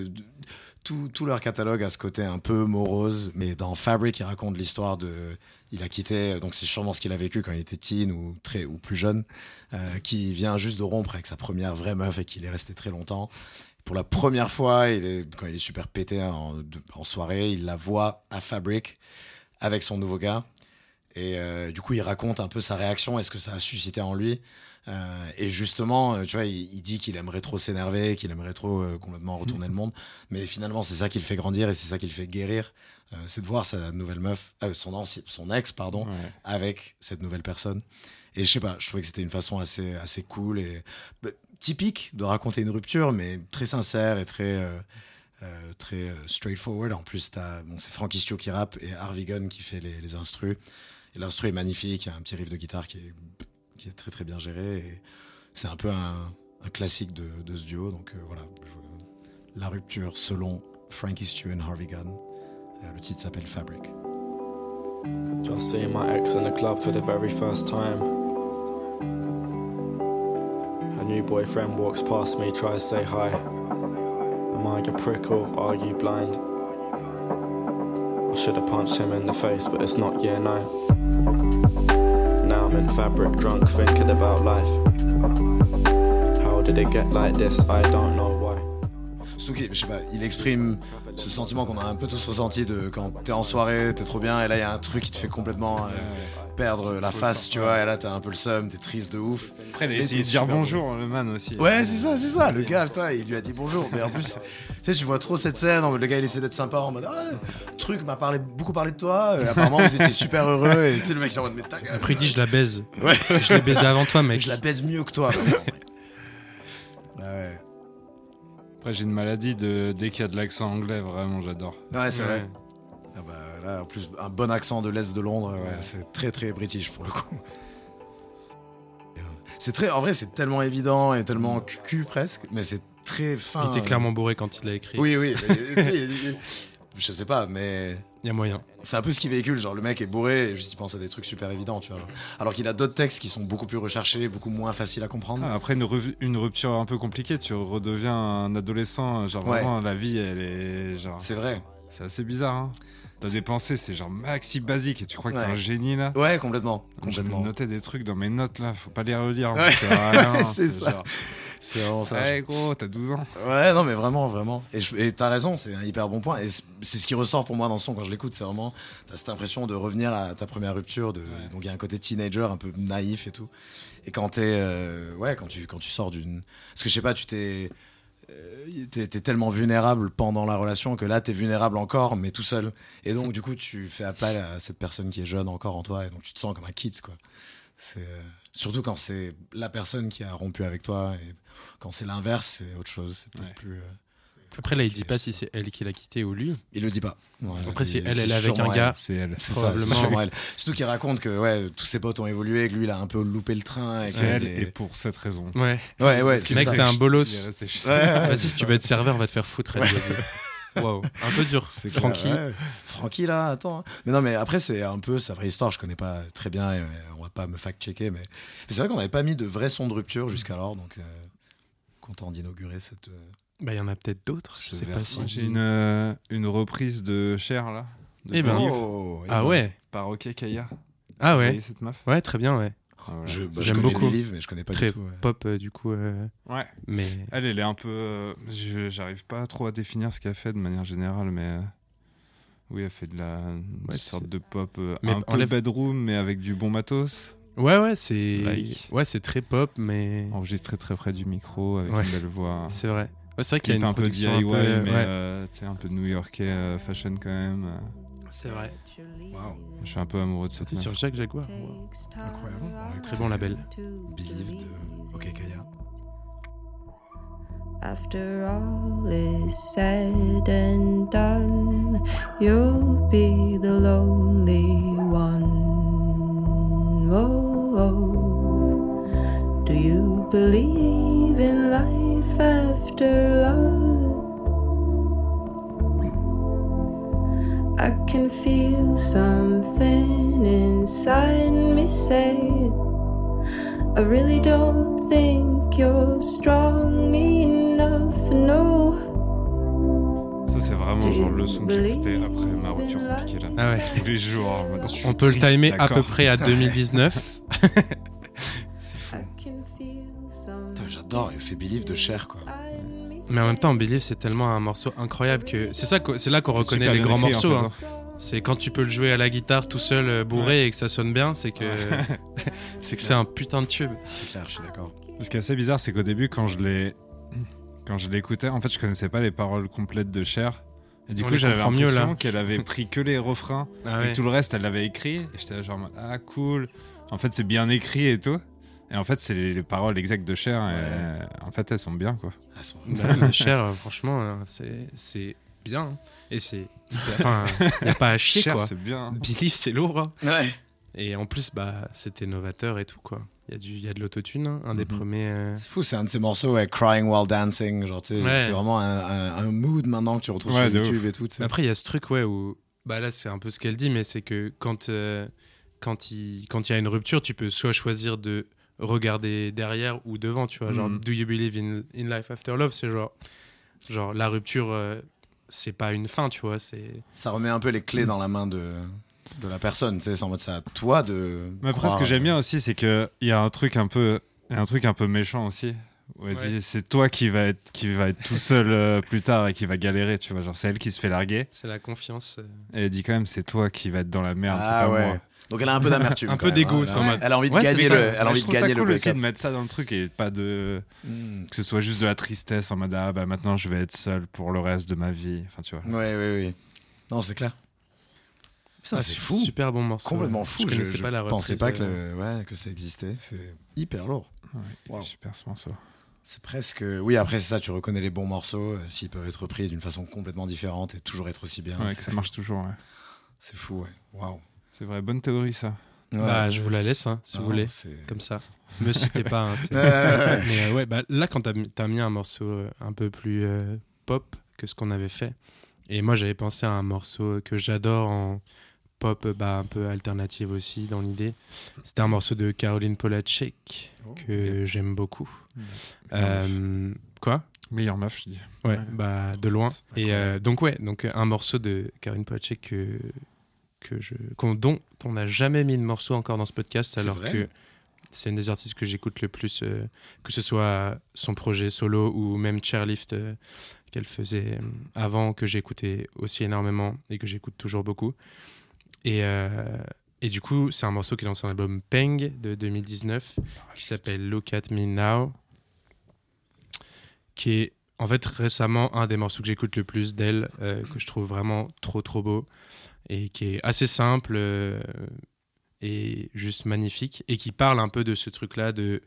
tout, leur catalogue a ce côté un peu morose, mais dans Fabric, il raconte l'histoire de. Il a quitté, donc c'est sûrement ce qu'il a vécu quand il était teen ou, très, ou plus jeune, euh, qui vient juste de rompre avec sa première vraie meuf et qu'il est resté très longtemps. Pour la première fois, il est, quand il est super pété en, en soirée, il la voit à Fabric avec son nouveau gars. Et euh, du coup, il raconte un peu sa réaction et ce que ça a suscité en lui. Euh, et justement, euh, tu vois, il, il dit qu'il aimerait trop s'énerver, qu'il aimerait trop euh, complètement retourner le monde. Mais finalement, c'est ça qui le fait grandir et c'est ça qui le fait guérir. Euh, c'est de voir sa nouvelle meuf, son, son ex, pardon, Ouais. avec cette nouvelle personne. Et je sais pas, je trouvais que c'était une façon assez, assez cool et bah, typique de raconter une rupture, mais très sincère et très, euh, très euh, straightforward. En plus, bon, c'est Frankie Stio qui rappe et Harvey Gunn qui fait les, les instrus. Et l'instru est magnifique, il y a un petit riff de guitare qui est, qui est très très bien géré. C'est un peu un, classique de, ce duo. Donc euh, voilà, je- la rupture selon Frankie Stew et Harvey Gunn. Le titre s'appelle Fabric. Just seeing my ex in the club for the very first time. Her new boyfriend walks past me, tries to say hi. Am I a prick or are you blind? I should have punched him in the face, but it's not year nine. Now I'm in fabric, drunk, thinking about life. How did it get like this? I don't know why. Je sais pas, il exprime ce sentiment qu'on a un peu tous ressenti de quand t'es en soirée, t'es trop bien, et là il y a un truc qui te fait complètement euh, perdre la face, tu vois, et là t'as un peu le seum, t'es triste de ouf. Après, il a essayé de dire bonjour, le man aussi. Ouais, c'est ça, c'est ça. Le gars, putain, il lui a dit bonjour. Mais en plus, tu sais, tu vois trop cette scène. Le gars, il essaie d'être sympa en mode, ah, truc m'a parlé, beaucoup parlé de toi. Et apparemment, vous étiez super heureux. Et tu sais, le mec, il est en mode, mais ta gueule. Après il dit je la baise. Ouais. Je l'ai baisé avant toi mec. Je la baise mieux que toi. Après, j'ai une maladie de dès qu'il y a de l'accent anglais, vraiment, j'adore. Ouais, c'est Ouais. vrai. Ah bah, là, en plus, un bon accent de l'Est de Londres, ouais, c'est très très british pour le coup. C'est très, en vrai, c'est tellement évident et tellement cucu presque, mais c'est très fin. Il était clairement bourré quand il l'a écrit. Oui, oui. je sais pas, mais Il y a moyen. c'est un peu ce qu'il véhicule. Genre, le mec est bourré et juste il pense à des trucs super évidents, tu vois. genre. Alors qu'il a d'autres textes qui sont beaucoup plus recherchés, beaucoup moins faciles à comprendre. Ah, après une, rupture un peu compliquée, tu redeviens un adolescent. Genre Ouais. vraiment, la vie, elle est genre. C'est vrai. C'est assez bizarre. Hein. T'as des pensées, c'est genre maxi basique et tu crois que t'es un génie là. Ouais, complètement. Je me Complètement. notais des trucs dans mes notes là, faut pas les relire. hein, Ouais. C'est ça. genre, C'est vraiment ça. Ouais, gros, t'as 12 ans. Ouais, non, mais vraiment, vraiment. Et t'as raison, c'est un hyper bon point. Et c'est ce qui ressort pour moi dans le son quand je l'écoute. C'est vraiment, t'as cette impression de revenir à ta première rupture. De, Donc il y a un côté teenager un peu naïf et tout. Et quand t'es, euh, ouais, quand tu, quand tu sors d'une, parce que je sais pas, tu t'es, euh, t'es t'es tellement vulnérable pendant la relation que là t'es vulnérable encore, mais tout seul. Et donc du coup tu fais appel à cette personne qui est jeune encore en toi, et donc tu te sens comme un kid, quoi. C'est euh, surtout quand c'est la personne qui a rompu avec toi, et quand c'est l'inverse, c'est autre chose. C'est peut-être Ouais. plus. euh, Après, là, il dit pas si c'est elle qui l'a quitté ou lui. Il le dit pas. Ouais, Après, si elle, est avec un gars. C'est elle. C'est ça, probablement. sûrement elle. Surtout qu'il raconte que ouais, tous ses potes ont évolué, que lui il a un peu loupé le train. Et C'est elle et pour cette raison. Ouais. Ouais, ouais, Parce c'est que mec, ça. t'es un bolos. Ouais, ça. ouais, Vas-y, si tu ça. veux être serveur, va te faire foutre. elle. Waouh, un peu dur. C'est Francky. ouais. Francky là, attends. Mais non, mais après c'est un peu sa vraie histoire. Je connais pas très bien. Et, on va pas me fact-checker, mais, mais c'est vrai qu'on n'avait pas mis de vrai son de rupture jusqu'alors, donc euh, content d'inaugurer cette. euh, Bah, il y en a peut-être d'autres. Je sais pas si. J'ai une, euh, une reprise de Cher là. De Eh ben. Oh, Ah et ouais. Par OK Kaya. Ah ouais. cette meuf? Ouais, très bien, ouais. Ah, voilà. Je, bah, J'aime beaucoup. Believe, mais je connais pas Très du tout. ouais. pop, euh, du coup. euh, Ouais. mais. Elle, elle est un peu. euh, je- J'arrive pas trop à définir ce qu'elle fait de manière générale, mais. euh, oui, elle fait de la une Ouais, sorte c'est- de pop euh, Mais un peu enlève- bedroom, mais avec du bon matos. Ouais, ouais, c'est. Like. Ouais, c'est très pop, mais. Enregistré très près du micro, avec Ouais. une belle voix. C'est vrai. Ouais, c'est vrai qu'il y a une un peu DIY, un peu, mais euh, un peu new-yorkais euh, fashion quand même. C'est vrai. Waouh. Je suis un peu amoureux de cette meuf. sur Jacques Jaguar. wow. Incroyable. Va Très bon label. Believe de OK Kaya. After all is said and done, you'll be the lonely one. Oh, oh. do you believe in life after love? I can feel something inside me say I really don't think you're strong enough, no. Ça, c'est vraiment genre le son que j'écoutais après ma rupture compliquée là. Ah ouais. Tous les jours. en mode, On peut le triste, timer à peu près à 2019. c'est fou. I can feel Putain, J'adore, et c'est Believe de Cher quoi. Mais en même temps, Believe, c'est tellement un morceau incroyable que c'est ça, c'est là qu'on reconnaît les grands écrit, en morceaux. fait, hein. C'est quand tu peux le jouer à la guitare tout seul, euh, bourré, et que ça sonne bien, c'est que c'est que c'est un putain de tube. C'est clair, je suis d'accord. Ce qui est assez bizarre, c'est qu'au début, quand je l'ai, quand je l'écoutais, en fait, je connaissais pas les paroles complètes de Cher. Et du On coup, j'avais l'impression là. qu'elle avait pris que les refrains Ah et ouais. tout le reste, elle l'avait écrit. Et j'étais genre, en mode, ah cool. En fait, c'est bien écrit et tout. Et en fait, c'est les, les paroles exactes de Cher. Et, euh, en fait, elles sont bien, quoi. Elles sont- mais Cher, euh, franchement, euh, c'est c'est bien. hein. Et c'est. Enfin, il n'y a pas à chier, Cher, quoi. c'est bien. Believe, c'est lourd. hein. Ouais. Et en plus, bah, c'était novateur et tout, quoi. Il y, a du- y a de l'autotune, hein, un des Mhm. premiers. euh, C'est fou, c'est un de ces morceaux, ouais, Crying While Dancing. Genre, tu sais, Ouais. c'est vraiment un, un- un mood maintenant que tu retrouves Ouais, sur YouTube ouf. et tout. Après, il y a ce truc, ouais, où. Bah là, c'est un peu ce qu'elle dit, mais c'est que quand euh, quand il quand il y a une rupture, tu peux soit choisir de regarder derrière ou devant, tu vois. Genre, Mhm. Do you believe in, in life after love? C'est genre. Genre, la rupture, euh, c'est pas une fin, tu vois. C'est. Ça remet un peu les clés dans la main de, de la personne. tu sais, C'est en mode ça à toi de. Mais après, ce que j'aime bien aussi, c'est qu'il y a un truc un peu, un truc un peu méchant aussi. Où elle Ouais. dit, c'est toi qui va être, qui va être tout seul euh, plus tard et qui va galérer, tu vois. Genre, c'est elle qui se fait larguer. C'est la confiance. euh. Et elle dit quand même, c'est toi qui va être dans la merde, c'est Ah pas ouais. moi. Donc elle a un peu d'amertume. Un peu même, d'égo, hein. c'est en Elle a- mode- Elle a envie de Ouais, gagner le. ça. Elle a envie je de trouve ça gagner le cool aussi de mettre ça dans le truc et pas de Hmm. que ce soit juste de la tristesse en mode ah bah maintenant je vais être seul pour le reste de ma vie. Enfin tu vois. Ouais, ouais, ouais. Non, c'est clair. Ah, c'est fou. Super bon morceau. Complètement fou. Je Je, connaissais je pas la pensais reprise, pas que, euh. le- ouais, que ça existait. C'est hyper lourd. Ouais, Wow. super ce morceau. C'est presque. Oui, après, c'est ça, tu reconnais les bons morceaux, euh, s'ils peuvent être repris d'une façon complètement différente et toujours être aussi bien. Ouais, que ça marche toujours. ouais. C'est fou, ouais. Waouh. C'est vrai, bonne théorie ça. Bah, je vous la laisse, hein, si non, vous voulez. Comme ça. Me citez pas. hein. Mais euh, ouais, bah, là, quand t'as mis- t'as mis un morceau euh, un peu plus euh, pop que ce qu'on avait fait, Et moi, j'avais pensé à un morceau que j'adore en pop bah, un peu alternative aussi dans l'idée. C'était un morceau de Caroline Polachek Oh, que j'aime beaucoup. Euh, quoi? Meilleure meuf, je dis. Ouais, Ouais. bah de loin. Et euh, donc ouais, donc un morceau de Caroline Polachek que que je dont on n'a jamais mis de morceau encore dans ce podcast alors que c'est une des artistes que j'écoute le plus euh, que ce soit son projet solo ou même Chairlift euh, qu'elle faisait euh, avant que j'écoutais aussi énormément et que j'écoute toujours beaucoup. Et euh, et du coup, c'est un morceau qui est dans son album Peng de 2019 qui s'appelle Look at Me Now qui est en fait récemment un des morceaux que j'écoute le plus d'elle, euh, que je trouve vraiment trop trop beau et qui est assez simple euh, et juste magnifique et qui parle un peu de ce truc là de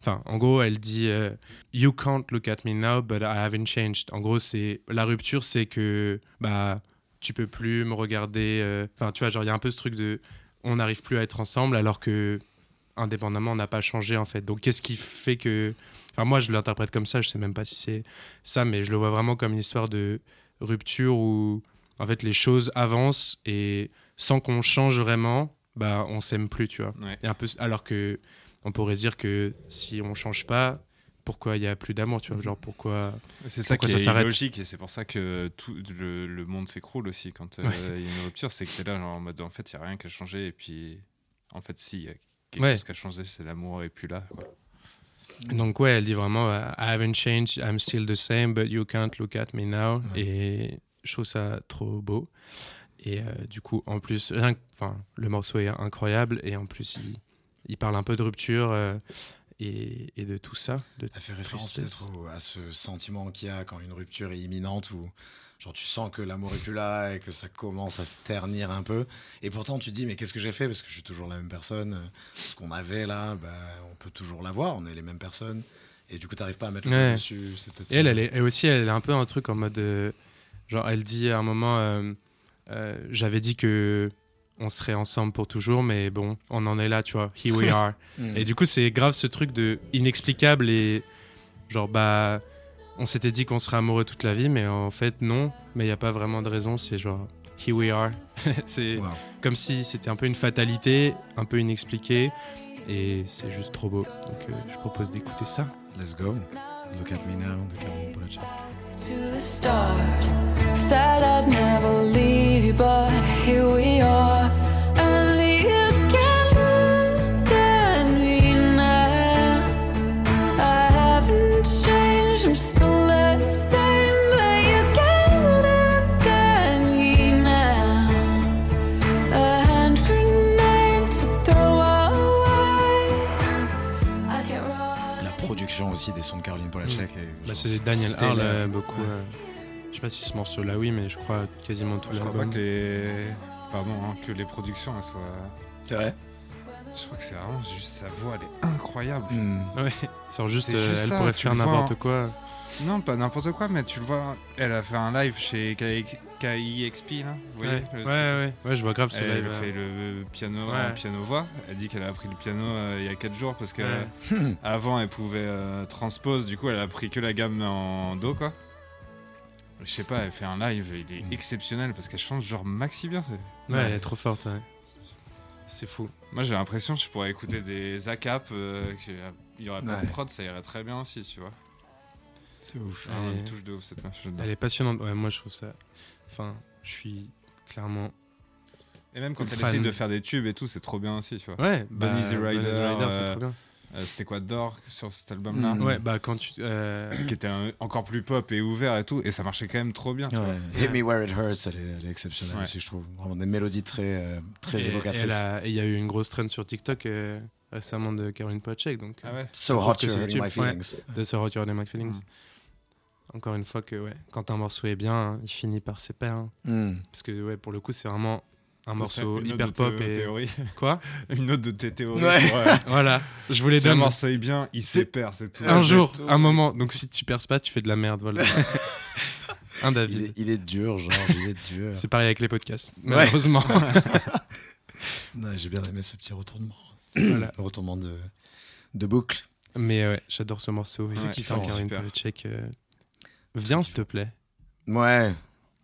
enfin en gros elle dit euh, you can't look at me now but I haven't changed. En gros c'est la rupture c'est que bah tu peux plus me regarder enfin tu vois genre il y a un peu ce truc de on n'arrive plus à être ensemble alors que indépendamment on n'a pas changé en fait. Donc qu'est-ce qui fait que Enfin, moi, je l'interprète comme ça. Je sais même pas si c'est ça, mais je le vois vraiment comme une histoire de rupture où, en fait, les choses avancent et sans qu'on change vraiment, bah, on s'aime plus, tu vois. Ouais. Et un peu, alors que on pourrait dire que si on change pas, pourquoi il y a plus d'amour, tu vois? Genre pourquoi C'est ça Pourquoi qui ça est logique et c'est pour ça que tout le, le monde s'écroule aussi quand euh, il Ouais. y a une rupture. C'est que t'es là genre, en mode en fait il n'y a rien qui a changé et puis en fait si y a quelque Ouais. chose qui a changé c'est l'amour et plus là. quoi. Donc ouais, elle dit vraiment euh, I haven't changed, I'm still the same, but you can't look at me now. Ouais. Et je trouve ça trop beau. Et euh, du coup, en plus, rien que- enfin, le morceau est incroyable et en plus, il, il parle un peu de rupture euh, et, et de tout ça. De Elle fait référence peut-être à ce sentiment qu'il y a quand une rupture est imminente ou genre tu sens que l'amour est plus là et que ça commence à se ternir un peu et pourtant tu te dis mais qu'est-ce que j'ai fait? Parce que je suis toujours la même personne ce qu'on avait là bah, on peut toujours l'avoir on est les mêmes personnes et du coup t'arrives pas à mettre le Ouais. dessus Et elle, elle est, et aussi, elle a un peu un truc en mode. euh, genre, elle dit à un moment euh, euh, J'avais dit que on serait ensemble pour toujours, mais bon, on en est là, tu vois. Here we are. Mm. Et du coup, c'est grave ce truc de inexplicable et genre, bah, on s'était dit qu'on serait amoureux toute la vie, mais en fait, non. Mais il n'y a pas vraiment de raison. C'est genre, here we are. c'est Wow. comme si c'était un peu une fatalité, un peu inexpliqué. Et c'est juste trop beau. Donc, euh, je propose d'écouter ça. let's go look at me now to the start. Said I'd never leave you, but here we are. Aussi des sons de Caroline Polachek est Bah, c'est Daniel. Harle euh, beaucoup. Ouais. euh, je sais pas si ce morceau-là, oui, mais je crois quasiment tout Je crois pas que les pardon hein, que les productions elles soient. c'est vrai Je crois que c'est vraiment juste sa voix elle est incroyable. Mm. Ouais, c'est juste, euh, juste elle ça, pourrait faire n'importe hein. quoi. Non pas n'importe quoi mais tu le vois elle a fait un live chez KIXP là. Vous voyez ouais, ouais, ouais, ouais, je vois grave ce Elle live. fait euh. le piano piano voix. Elle dit qu'elle a appris le piano euh, il y a 4 jours parce que Ouais. euh, avant elle pouvait euh, transpose. Du coup elle a pris que la gamme en do quoi. Je sais pas, elle fait un live, il est Mm. exceptionnel parce qu'elle chante genre maxi bien. Ouais, elle est trop forte, ouais. C'est fou. Moi j'ai l'impression que je pourrais écouter des ACAP, euh, qu'il y aurait pas de prod, ça irait très bien aussi, tu vois. C'est ouf Ah, Elle une est- touche de ouf cette meuf. j'adore. Elle est passionnante. Ouais, moi, je trouve ça. Enfin, je suis clairement. Et même quand elle essaye de faire des tubes et tout, c'est trop bien aussi, tu vois. Ouais, Bon Easy Rider, c'est euh, trop bien. Euh, C'était quoi d'or sur cet album-là Mm. Ouais, bah quand tu. euh, Qui était un- encore plus pop et ouvert et tout, et ça marchait quand même trop bien, tu vois. Ouais. Hit Me Where It Hurts, elle est, elle est exceptionnelle Ouais. aussi, je trouve. Vraiment des mélodies très, euh, très et- évocatrices. et il y a eu une grosse trend sur TikTok euh, récemment de Caroline Pochek, donc. Ah ouais So hot, you're hurting my feelings. de se retirer des My Feelings. Mm. Encore une fois que ouais, quand un morceau est bien, hein, il finit par ses pairs. hein. Mm. Parce que ouais, pour le coup, c'est vraiment un morceau Une autre hyper de pop tes et théories. quoi Une autre de tes théories. Ouais. pour, euh, Voilà, je vous les si un morceau est bien, il perd, c'est tout. Un jour, tout. un moment. Donc si tu perces pas, tu fais de la merde. Voilà. un Il, David. est, il est dur, genre, il est dur. C'est pareil avec les podcasts. Malheureusement. Ouais, J'ai bien aimé ce petit retournement. Voilà. Retournement de, de boucle. Mais ouais, j'adore ce morceau. Et Ouais, kiffant, super. Polachek. euh, Viens, s'il te plaît. Ouais.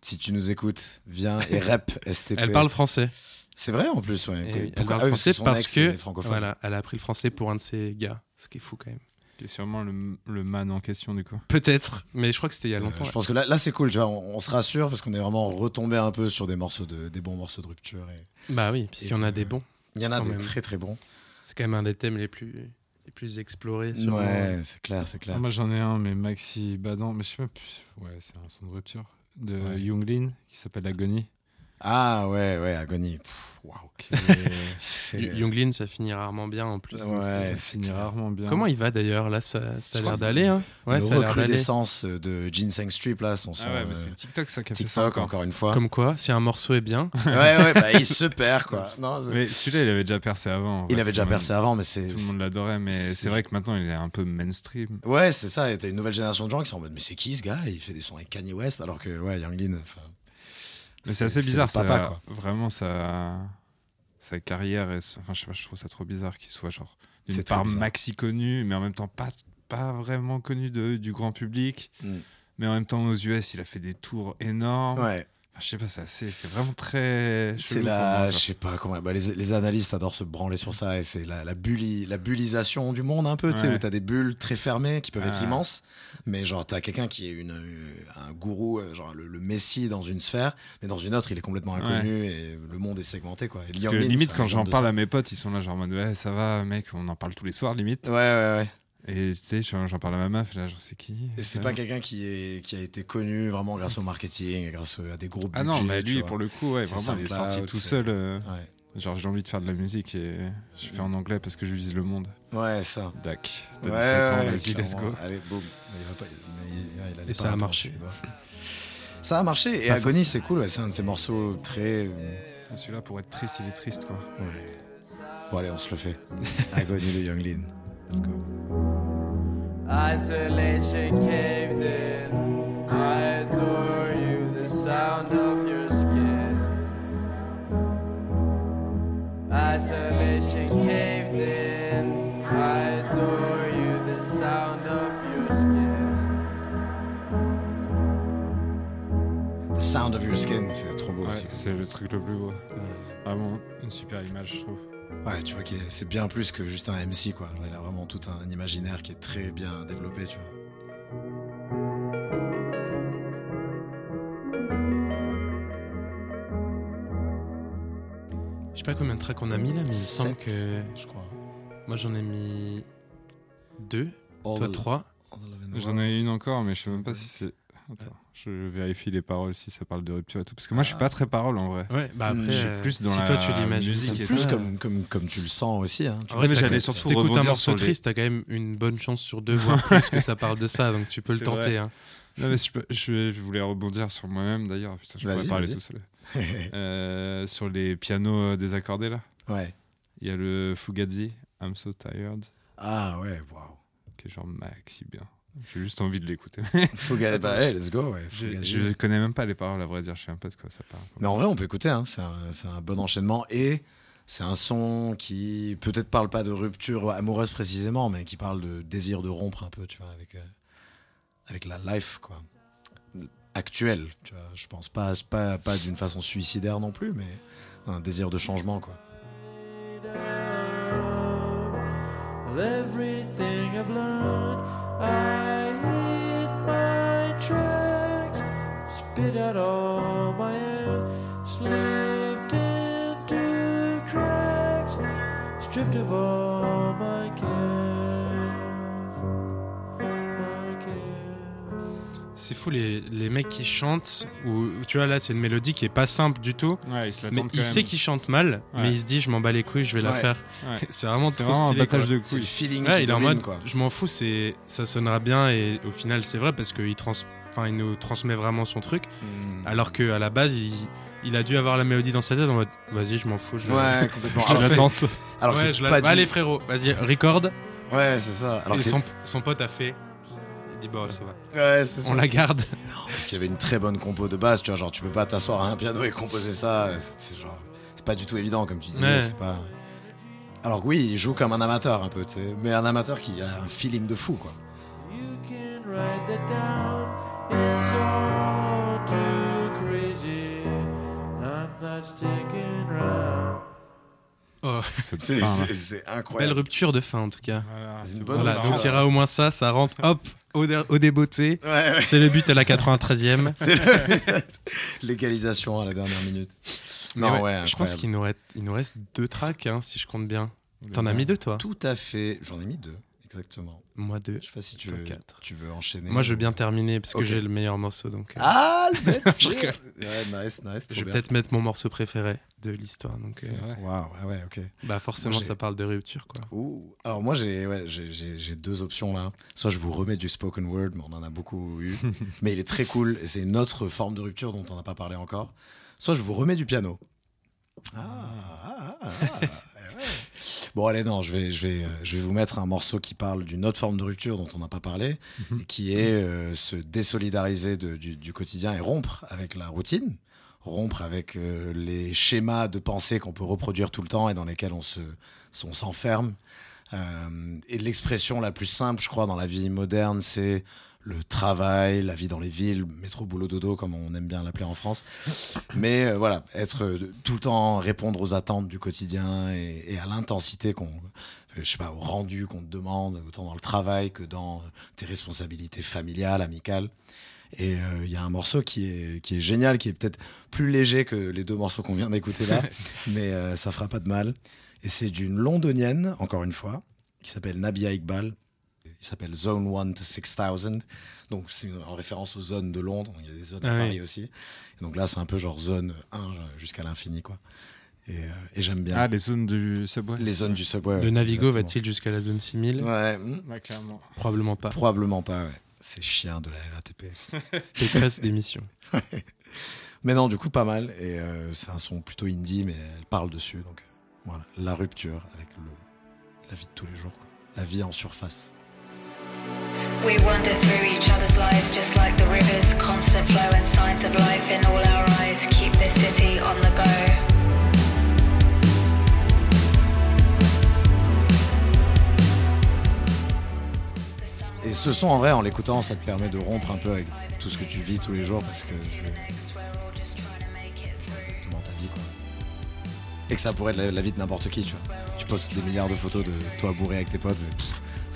si tu nous écoutes, viens et rep STP. Elle parle français. C'est vrai en plus, ouais. Et oui, elle Pourquoi- parle ah oui, français parce que voilà, elle a appris le français pour un de ses gars, ce qui est fou quand même. Qui est sûrement le, le man en question, du coup. Peut-être, mais je crois que c'était il y a Euh, longtemps. je pense que là, là c'est cool, tu vois, on, on se rassure parce qu'on est vraiment retombé un peu sur des morceaux de, des bons morceaux de rupture. Et... Bah oui, puisqu'il y en a des bons. Il y en a des même. très très bons. C'est quand même un des thèmes les plus les plus explorés. sûrement. Ouais, c'est clair, c'est clair. Ah, moi j'en ai un, mais Maxi Badan, mais je sais pas plus. Ouais, c'est un son de rupture. De Ouais. Younglin, qui s'appelle Agony. Ah ouais, ouais, Agonie. Pff, Waouh. qui est- C'est- Y- Younglin, ça finit rarement bien en plus. Ouais, ça finit clair. rarement bien. Comment il va d'ailleurs? Là, ça, ça a l'air d'aller. Hein ouais, le ça a l'air d'aller. recrudescence de Ginseng Strip là, son son Ah ouais, mais euh, c'est TikTok ça qui a fait ça TikTok encore. encore une fois. Comme quoi, si un morceau est bien, Ouais, ouais, bah il se perd quoi. Non, Mais celui-là, il avait déjà percé avant. il fait, avait déjà percé avant, mais c'est. Tout le monde l'adorait, mais c'est- vrai que maintenant, il est un peu mainstream. Ouais, c'est ça. Et t'as une nouvelle génération de gens qui sont en mode, mais c'est qui ce gars? Il fait des sons avec Kanye West, alors que ouais, Younglin. enfin, Mais c'est assez bizarre, ça. papa, quoi. Vraiment, sa... sa carrière. Et... Enfin, je sais pas, je trouve ça trop bizarre qu'il soit genre d'une part maxi connu, mais en même temps pas, pas vraiment connu de, du grand public. Mm. Mais en même temps, aux US, il a fait des tours énormes. Ouais. Enfin, je sais pas, c'est assez- c'est vraiment très. C'est la, je sais pas comment. bah, les, les analystes adorent se branler sur ça et c'est la, la, bulli- la bullisation du monde un peu, tu sais, Ouais. où t'as des bulles très fermées qui peuvent être Ah. immenses, mais genre t'as quelqu'un qui est une, un gourou, euh, genre le, le messie dans une sphère, mais dans une autre il est complètement inconnu et le monde est segmenté quoi. Et Parce que limite, quand j'en parle ça. à mes potes, ils sont là, genre en mode ouais, ça va, mec, on en parle tous les soirs, limite. Ouais, ouais, ouais. Et tu sais, j'en parle à ma meuf, là, genre, c'est qui? Et c'est pas quelqu'un qui, est, qui a été connu vraiment grâce au marketing et grâce à des gros budgets. Ah non, mais lui, pour le coup, ouais, vraiment, il est sorti tout seul. euh, Ouais. Genre, j'ai envie de faire de la musique et je fais en anglais parce que je vise le monde. Ouais, ça. Dac. Ouais, T'as 17 ans, ouais, vas-y, let's go. Allez, boum. Mais il va pas- mais il- ouais, il allait Et ça a marché. Ça a marché. Et Ça Agony, c'est cool. ouais, C'est un de ces morceaux très. euh, Celui-là, pour être triste, il est triste, quoi. ouais. Bon, allez, on se le fait. Agony de Younglin. Let's go. Isolation caved in. I adore you, the sound of your skin. Isolation caved in. I adore you, the sound of your skin. The Sound of Your Skin, c'est trop beau Ouais, aussi. c'est le truc le plus beau. Vraiment, une super image, je trouve. Ouais, tu vois que c'est bien plus que juste un MC, quoi. Genre, il a vraiment tout un imaginaire qui est très bien développé, tu vois. je sais pas combien de tracks on a mis là, mais il me semble que Je crois. moi j'en ai mis deux, All toi trois. J'en ai une encore, mais je sais même pas si c'est. Attends, je vérifie les paroles si ça parle de rupture et tout. Parce que moi, je suis pas très parole en vrai. Ouais, bah après, Je suis euh, plus dans si la toi tu l'imagines, musique C'est plus comme, comme, comme tu le sens aussi. Hein, tu En vrai, mais j'allais surtout si t'écoutes un morceau sur les- triste, t'as quand même une bonne chance sur deux, voire plus que ça parle de ça, donc tu peux le C'est tenter. vrai. hein. Non, mais je, peux- je, je voulais rebondir sur moi-même d'ailleurs. Putain, je pourrais parler tout seul. Euh, sur les pianos euh, désaccordés là. ouais. Il y a le Fugazi, I'm So Tired, Ah ouais, waouh. qui est genre maxi bien. J'ai juste envie de l'écouter. Fugazi, bah allez, let's go. Ouais, je, je connais même pas les paroles à vrai dire, je sais un peu de quoi ça parle. Mais en vrai, on peut écouter, hein, c'est un, bon enchaînement. Et c'est un son qui peut-être parle pas de rupture amoureuse précisément, mais qui parle de désir de rompre un peu, tu vois, avec, euh, avec la life, quoi. Actuelle, tu vois. Je pense pas, pas, pas d'une façon suicidaire non plus, mais un désir de changement, quoi. Everything I've learned, I fou les, les mecs qui chantent, ou tu vois là c'est une mélodie qui est pas simple du tout, Ouais, il se mais il sait qu'il chante mal, Ouais. mais il se dit je m'en bats les couilles, je vais la faire. Ouais. c'est vraiment trop vraiment un stylé. quoi. battage de C'est le couilles. feeling Ouais, qui il est en mode, quoi. je m'en fous, c'est ça sonnera bien et au final c'est vrai parce qu'il trans, enfin il nous transmet vraiment son truc, Mm. alors que à la base il, il a dû avoir la mélodie dans sa tête en mode vas-y je m'en fous, je, la- Ouais, complètement. Je Alors, la tente. alors ouais, c'est je la- pas du- Allez frérot, vas-y record. Ouais, c'est ça. Alors et son pote a fait. Dit bon ça va, Ouais, c'est ça. on la garde. Parce qu'il y avait une très bonne compo de base, tu vois, genre tu peux pas t'asseoir à un piano et composer ça, c'est genre c'est pas du tout évident comme tu disais, Ouais. c'est pas Alors que oui, il joue comme un amateur un peu, tu sais, mais un amateur qui a un feeling de fou quoi. You can write that down. It's all too sticking round. Oh, C'est c'est belle incroyable. rupture de fin en tout cas. Voilà, C'est une bonne Voilà, donc il y aura au moins ça, ça rentre hop au, débeauté. Ouais, ouais. C'est le but à la 93e. C'est le- légalisation à la dernière minute. Non, ouais, ouais, je pense qu'il nous reste, il nous reste deux tracks hein, si je compte bien. T'en as mis deux toi? Tout à fait. J'en ai mis deux, exactement. Moi deux. Je sais pas si tu veux, quatre. tu veux enchaîner. Moi je veux bien terminer parce que j'ai le meilleur morceau donc. euh, Ah, le bête. Ouais, nice, nice. je vais peut-être mettre mon morceau préféré de l'histoire donc. Euh, vrai. Ouais, ouais, ok. bah forcément Moi, ça parle de rupture quoi. Ouh. Alors moi j'ai ouais, j'ai- j'ai j'ai deux options là. Soit je vous remets du spoken word, mais on en a beaucoup eu, mais il est très cool et c'est une autre forme de rupture dont on n'a pas parlé encore. Soit je vous remets du piano. Ah, ah, ah, ah, ouais. Bon allez non, je vais je vais euh, je vais vous mettre un morceau qui parle d'une autre forme de rupture dont on n'a pas parlé Mhm. et qui est euh, se désolidariser de- du, du quotidien et rompre avec la routine, rompre avec euh, les schémas de pensée qu'on peut reproduire tout le temps et dans lesquels on se on s'enferme. Euh, et l'expression la plus simple, je crois, dans la vie moderne, c'est le travail, la vie dans les villes, métro, boulot, dodo, comme on aime bien l'appeler en France. Mais euh, voilà, être euh, tout le temps, répondre aux attentes du quotidien et, et à l'intensité qu'on, euh, je sais pas, au rendu qu'on te demande, autant dans le travail que dans tes responsabilités familiales, amicales. Et euh, il y a un morceau qui est, qui est génial, qui est peut-être plus léger que les deux morceaux qu'on vient d'écouter là, mais ça fera pas de mal. Et c'est d'une londonienne, encore une fois, qui s'appelle Nabia Iqbal. S'appelle Zone 1 to 6000. Donc c'est en référence aux zones de Londres. Il y a des zones à Ah oui. Paris aussi. Et donc là, c'est un peu genre zone 1 jusqu'à l'infini, quoi. Et, euh, et j'aime bien. Ah, les zones du subway les zones du subway. le ouais, Navigo exactement. va-t-il jusqu'à la zone 6000 Ouais, hmm, Ouais, clairement. Probablement pas. probablement pas, ouais. C'est chien de la RATP. Pécresse d'émission. Mais non, du coup, pas mal. Et euh, c'est un son plutôt indie, mais elle parle dessus. Donc euh, voilà, la rupture avec le, la vie de tous les jours. Quoi. La vie en surface. We wander through each other's lives just like the rivers, constant flow and signs of life in all our eyes. Keep this city on the go. Et ce son, en vrai, en l'écoutant, ça te permet de rompre un peu avec tout ce que tu vis tous les jours parce que c'est dans ta vie, quoi. Et que ça pourrait être la, vie de n'importe qui, tu vois. Tu postes des milliards de photos de toi bourré avec tes potes, mais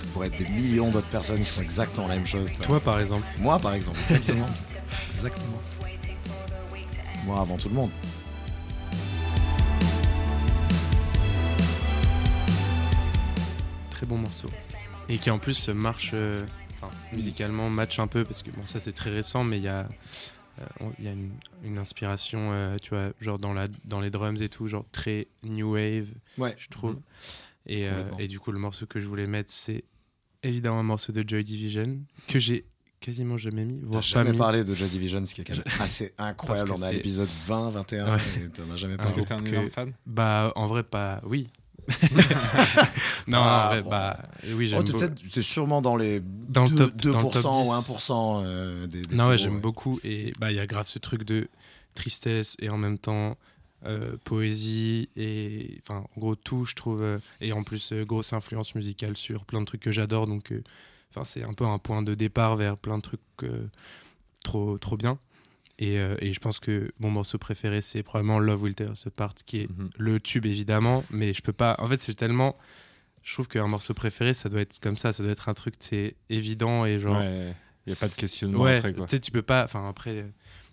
ça pourrait être des millions d'autres personnes qui font exactement la même chose. Toi par exemple. Moi, par exemple, exactement. exactement. Moi, avant tout le monde. Très bon morceau. Et qui en plus marche, euh, enfin, musicalement, match un peu, parce que bon, ça c'est très récent, mais il y a, euh, il y a une, une inspiration, euh, tu vois, genre dans, la, dans les drums et tout, genre très new wave, Ouais. je trouve. Et, euh, et du coup, le morceau que je voulais mettre, c'est évidemment un morceau de Joy Division, que j'ai quasiment jamais mis, T'as voire pas jamais mis. parlé de Joy Division, ce qui est quand même assez incroyable. On que est à c'est- l'épisode 20, 21, Ouais. et t'en as jamais Un Parce que parlé. t'es un énorme que- fan? Bah, en vrai, pas. Oui. non, Ah, en vrai, bon. bah. Oui, j'aime Oh, beaucoup. t'es sûrement dans les Dans le 2, top- dans le top 2% ou 10. 1% euh, des, des Non, ouais, j'aime beaucoup. Et bah, il y a grave ce truc de tristesse et en même temps euh, poésie et enfin, en gros, tout, je trouve. euh, et en plus, euh, grosse influence musicale sur plein de trucs que j'adore. Donc, enfin, c'est un peu un point de départ vers plein de trucs trop, trop bien. Et, et je pense que mon morceau préféré, c'est probablement Love Will Tear Us Apart, qui est Mhm. le tube évidemment, mais je peux pas. En fait, c'est tellement. Je trouve qu'un morceau préféré, ça doit être comme ça, ça doit être un truc, c'est évident et genre. Ouais, il n'y a pas de questionnement Ouais, après quoi. tu sais, tu peux pas. Enfin, après,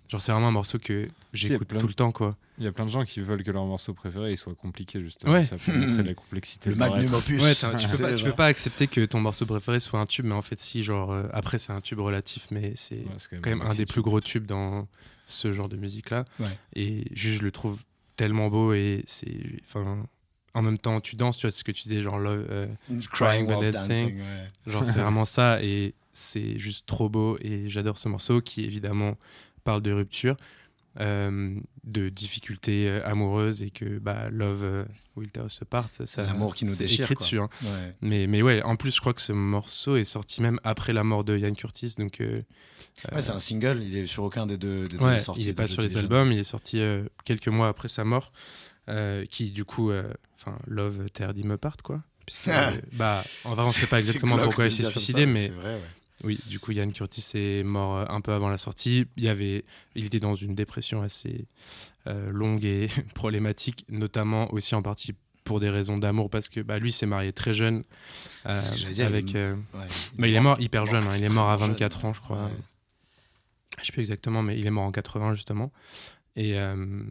genre, c'est vraiment un morceau que j'écoute tout de- le temps, quoi. Il y a plein de gens qui veulent que leur morceau préféré il soit compliqué justement. Ouais. Ça peut montrer la complexité. Le magnum être. opus. Ouais, tu, peux pas, tu peux pas accepter que ton morceau préféré soit un tube, mais en fait, si, genre, euh, après, c'est un tube relatif, mais c'est Ouais, quand même un des plus gros tubes dans ce genre de musique-là. Ouais. Et juste, je le trouve tellement beau et c'est. Enfin. En même temps, tu danses, tu vois, c'est ce que tu disais, genre, love, euh, Crying While whilst Dancing. dancing. ouais. Genre, c'est vraiment ça et c'est juste trop beau et j'adore ce morceau qui, évidemment, parle de rupture, euh, de difficultés euh, amoureuses et que bah, Love euh, Will Tear Us Apart, ça, l'amour qui nous déchire, écrit quoi. dessus. hein. Ouais. Mais, mais ouais, en plus, je crois que ce morceau est sorti même après la mort de Ian Curtis. Donc, Ouais, c'est un single, il est sur aucun des deux, des deux sorties. il est de pas sur les albums, il est sorti quelques mois après sa mort, qui du coup, enfin, Love Tear Him Apart, quoi. Puisque, bah, en vrai, on sait pas exactement pourquoi il s'est suicidé, ça, mais C'est vrai, ouais. Oui, du coup, Yann Curtis est mort euh, un peu avant la sortie. Il, y avait, il était dans une dépression assez euh, longue et problématique, notamment aussi en partie pour des raisons d'amour, parce que bah, lui s'est marié très jeune. euh, dire, avec, il- bah, est mort hyper mort jeune, hein, il est mort à extrêmement 24 jeune. ans, je crois. Ouais. Je sais plus exactement, mais il est mort en 80 justement. Et, euh,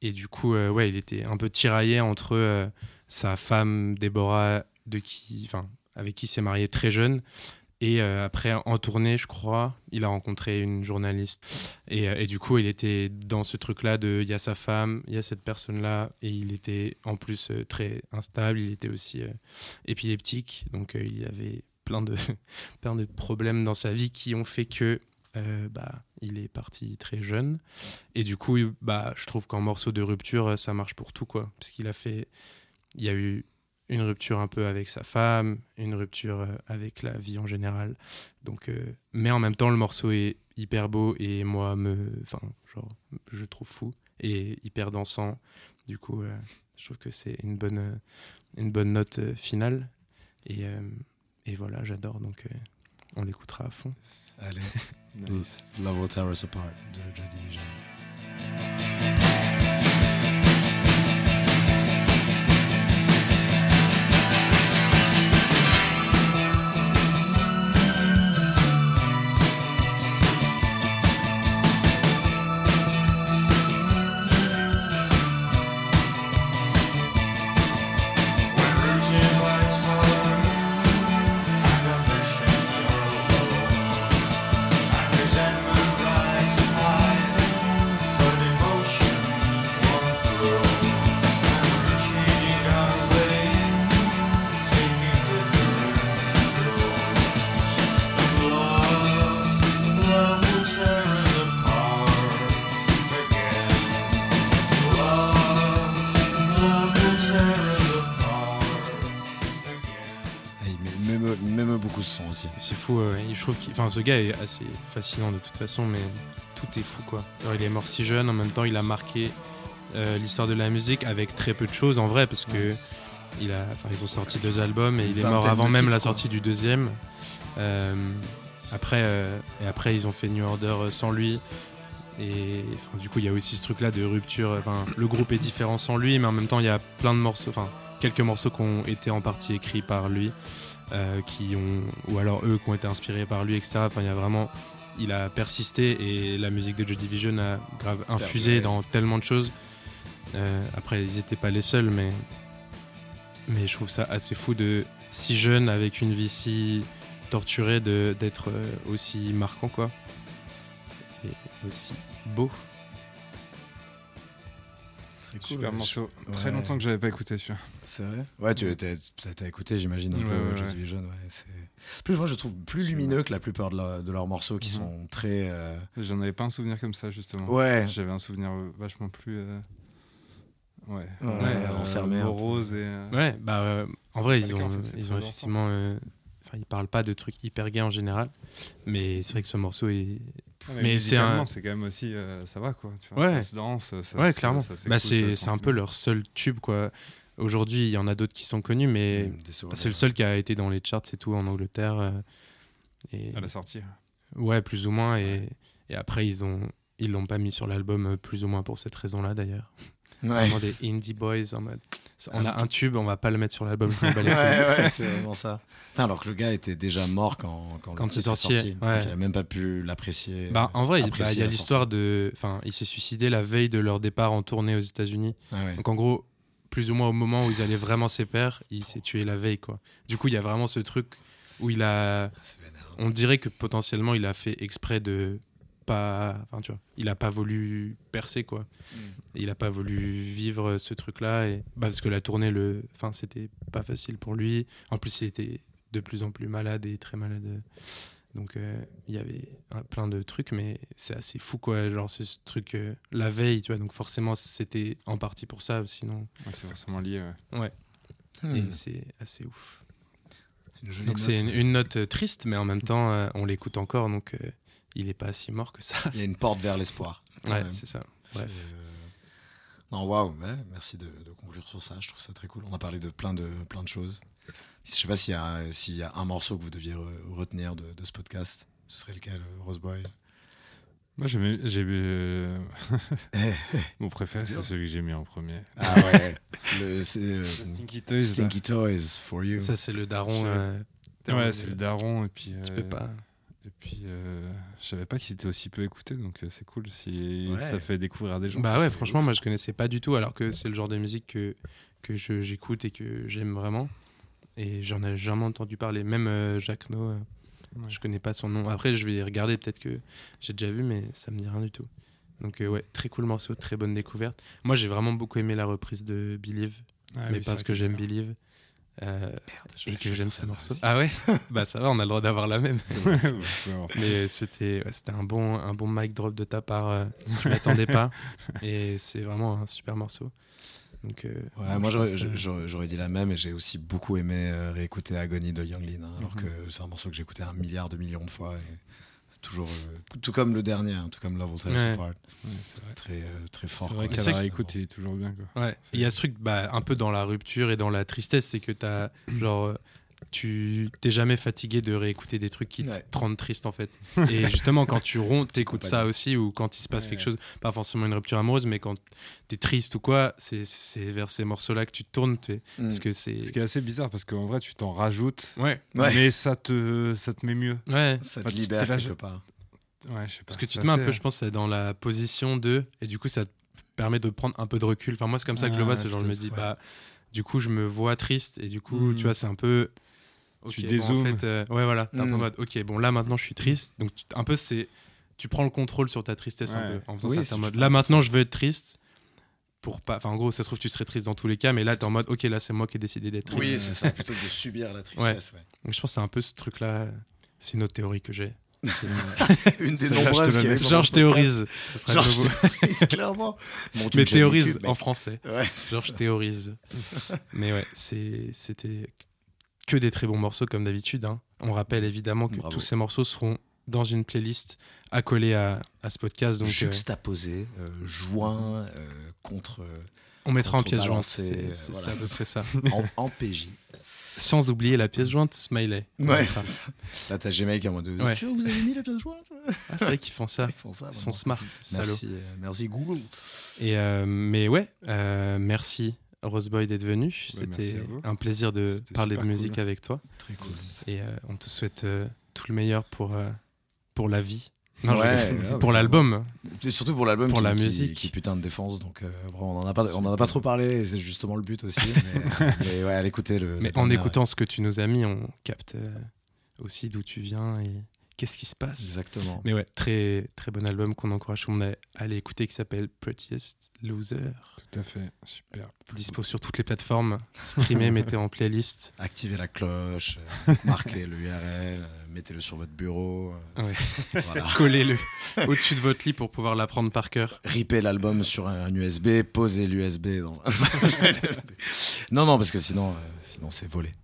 et du coup, ouais, il était un peu tiraillé entre sa femme Déborah, de qui, avec qui il s'est marié très jeune, et euh, après en tournée, je crois, il a rencontré une journaliste. Et, euh, et du coup, il était dans ce truc-là de, il y a sa femme, il y a cette personne-là, et il était en plus euh, très instable. Il était aussi épileptique, donc il y avait plein de plein de problèmes dans sa vie qui ont fait que bah, il est parti très jeune. Et du coup, bah, je trouve qu'en morceau de rupture, ça marche pour tout, quoi. Parce qu'il a fait. Il y a eu une rupture un peu avec sa femme, une rupture euh, avec la vie en général. Donc, euh, mais en même temps, le morceau est hyper beau et moi, me, enfin, genre, je trouve fou et hyper dansant. Du coup, euh, je trouve que c'est une bonne, une bonne note euh, finale. Et, et voilà, j'adore. Donc, on l'écoutera à fond. Allez, Nice. Love Will Tear Us Apart de Joy Division. Fou, ouais. je trouve enfin, ce gars est assez fascinant de toute façon, mais tout est fou quoi. Alors, il est mort si jeune, en même temps il a marqué euh, l'histoire de la musique avec très peu de choses en vrai, parce que il a, enfin, ils ont sorti deux albums et il est mort avant même la quoi. sortie du deuxième. Euh, après, euh, et après ils ont fait New Order euh, sans lui. Et du coup, il y a aussi ce truc-là de rupture. Le groupe est différent sans lui, mais en même temps, il y a plein de morceaux, enfin, quelques morceaux qui ont été en partie écrits par lui, euh, qui ont, ou alors eux qui ont été inspirés par lui, etc. Enfin, il y a vraiment, il a persisté et la musique de Joy Division a grave infusé dans tellement de choses. Euh, après, ils n'étaient pas les seuls, mais mais je trouve ça assez fou de si jeune avec une vie si torturée de d'être euh, aussi marquant quoi et aussi beau Très Super morceau. Ouais. Très longtemps que j'avais pas écouté celui-là. C'est vrai Ouais, tu as, écouté, j'imagine, un Ouais, peu ouais, Joy ouais. Division. Ouais, c'est- plus, moi, je trouve plus lumineux que la plupart de, leur- de leurs morceaux qui Mhm. sont très. euh, J'en avais pas un souvenir comme ça justement. Ouais. J'avais un souvenir euh, vachement plus. euh, Ouais. Ouais, Euh, enfermé morose et. euh, ouais bah euh, en vrai ils ont en fait, c'est ils ont effectivement euh, enfin ils parlent pas de trucs hyper gays en général mais c'est vrai que ce morceau est Ah, Mais c'est un- c'est quand même aussi. euh, ça va quoi. Tu vois, Ouais. Ça se danse. Ça, ouais ça- clairement bah c'est c'est un peu leur seul tube quoi aujourd'hui il y en a d'autres qui sont connus mais souvenirs. c'est le seul qui a été dans les charts et tout en Angleterre euh, et À la sortie. Ouais, plus ou moins. Et, et après, ils ont ils l'ont pas mis sur l'album euh, plus ou moins pour cette raison-là d'ailleurs. Ouais. Vraiment des indie boys en mode. On a un tube, on va pas le mettre sur l'album. ouais, c'est vraiment ça. Putain, alors que le gars était déjà mort quand, quand, Quand c'est sorti, sorti. ouais. Donc il a même pas pu l'apprécier. Bah, en vrai, il bah, y a l'histoire de. Enfin, il s'est suicidé la veille de leur départ en tournée aux États-Unis. ouais. Donc en gros, plus ou moins au moment où ils allaient vraiment pairs, il s'est tué la veille quoi. Du coup, il y a vraiment ce truc où il a. Vénère. On dirait que potentiellement il a fait exprès de pas. Enfin, tu vois, il a pas voulu percer quoi. Mm. Il a pas voulu vivre ce truc-là et bah, parce que la tournée, le, enfin, c'était pas facile pour lui. En plus, il était de plus en plus malade et très malade. Donc euh, il y avait un- plein de trucs, mais c'est assez fou quoi. Genre ce, ce truc euh, la veille, tu vois. Donc forcément, c'était en partie pour ça. Sinon, Ouais, c'est forcément lié. ouais. et Hmm. c'est assez ouf. C'est une jolie Donc c'est note. une, une note triste, mais en même temps, euh, on l'écoute encore, donc euh, il est pas si mort que ça. Il y a une porte vers l'espoir. Ouais, c'est ça. Bref. euh, Non, waouh, ouais, merci de, de conclure sur ça. Je trouve ça très cool. On a parlé de plein de, plein de choses. Je sais pas s'il y, a- s'il y a un morceau que vous deviez re- retenir de, de ce podcast. Ce serait lequel, euh, Roseboy Moi, j'ai euh, Mon préféré, c'est celui que j'ai mis en premier. Ah ouais, le, euh, Stinky Toys. là. Stinky Toys for you. Ça, c'est le daron. Euh, Ouais, c'est le daron. Et puis, Tu euh, peux pas. Et puis, euh, je savais pas qu'il était aussi peu écouté, donc euh, c'est cool si Ouais. ça fait découvrir des gens. Bah ouais, franchement, moi je connaissais pas du tout, alors que c'est le genre de musique que, que j'écoute et que j'aime vraiment. Et j'en ai jamais entendu parler. Même euh, Jacques No, euh, Ouais. je connais pas son nom. Après, je vais regarder, peut-être que j'ai déjà vu, mais ça me dit rien du tout. Donc euh, ouais, très cool morceau, très bonne découverte. Moi j'ai vraiment beaucoup aimé la reprise de Believe, Ah mais oui, parce que j'aime. Believe. Euh, et que j'aime ce morceau. Ah ouais? Bah ça va, on a le droit d'avoir la même. Mais c'était ouais, c'était un bon un bon mic drop de ta part. euh, je m'attendais pas et c'est vraiment un super morceau. Donc euh, Ouais, moi j'aurais, euh, j'aurais- dit la même et j'ai aussi beaucoup aimé réécouter Agony de Young Lean, hein, alors Mhm. que c'est un morceau que j'ai écouté un milliard de millions de fois. Et toujours, euh, tout comme le dernier, hein, tout comme Love Will Tear Us Ouais. Apart, Ouais, vrai. très, euh, très fort. C'est vrai qu'à la réécoute, il est toujours bien. Quoi. Ouais, il y a ce truc bah, un peu dans la rupture et dans la tristesse, c'est que t'as genre euh, tu t'es jamais fatigué de réécouter des trucs qui te- Ouais. te rendent triste en fait. Et justement quand tu ronds, t'écoutes ça aussi ou quand il se passe Ouais, quelque ouais. chose, pas forcément une rupture amoureuse, mais quand t'es triste ou quoi, c'est c'est vers ces morceaux-là que tu te tournes, t'es- Mm. parce que c'est Ce qui est assez bizarre parce qu'en vrai, tu t'en rajoutes, ouais Ouais. mais ça te, ça te met mieux. ouais Ça Enfin, te libère quelque je- part. Ouais, je sais pas. Parce que tu te mets un peu, je pense, dans la position de. Et du coup, ça te permet de prendre un peu de recul. Enfin, moi, c'est comme ça que je le vois. Ah, C'est genre, je me dis, ouais. bah, du coup, je me vois triste. Et du coup, Mm. tu vois, c'est un peu. Tu bon, dézoomes. en fait, euh, ouais, voilà. T'es un peu en Mm. mode, ok, bon, là, maintenant, je suis triste. Donc, tu- un peu, c'est. Tu prends le contrôle sur ta tristesse un Ouais. peu. En faisant Oui, ça, si en mode, là, maintenant, je veux être triste. Pour pas. Enfin, en gros, ça se trouve, tu serais triste dans tous les cas. Mais là, t'es en mode, ok, là, c'est moi qui ai décidé d'être triste. Oui, c'est ça, plutôt que de subir la tristesse. ouais. Donc, je pense que c'est un peu ce truc-là. C'est une autre théorie que j'ai. Une des nombreuses qui je théorise. Je théorise, clairement. Mais théorise YouTube, en français. Ouais, je théorise. Mais ouais, c'était que des très bons morceaux comme d'habitude. hein. On rappelle évidemment que Bravo. tous ces morceaux seront dans une playlist accolée à, à ce podcast. Donc, euh, Juxtaposé, euh, joint euh, contre. on mettra en pièce jointe. C'est c'est voilà. c'est à peu près ça. en, en PJ. Sans oublier la pièce jointe Smiley. Ouais, c'est ça. Là, t'as Gmail qui est en mode. Ouais. Vous avez mis la pièce jointe? Ah, c'est vrai qu'ils font ça. Ils font ça. Ils sont smart. Merci, euh, merci Google. Et mais ouais, euh, merci Roseboy d'être venu. C'était à un plaisir de parler de musique cool. avec toi. Très cool. Et euh, on te souhaite euh, tout le meilleur pour, euh, pour la vie. Non, je Ouais, rigole. ouais, pour ouais, l'album. Et surtout pour l'album Pour qui, la musique. qui, putain de défense donc euh, vraiment, on en a pas on en a pas trop parlé c'est justement le but aussi mais, mais ouais allez écouter le Mais le en dernier, écoutant ce que tu nous as mis, on capte euh, aussi d'où tu viens et qu'est-ce qui se passe. exactement Mais ouais, très très bon album qu'on encourage tout le monde à aller écouter qui s'appelle Prettiest Loser. Tout à fait, super. Dispo sur toutes les plateformes. Streamez, mettez en playlist. activez la cloche euh, marquez le URL euh, mettez-le sur votre bureau euh, Ouais. voilà Collez-le au-dessus de votre lit pour pouvoir l'apprendre par cœur. ripez l'album sur un, un USB posez l'USB dans un non non parce que sinon euh, sinon c'est volé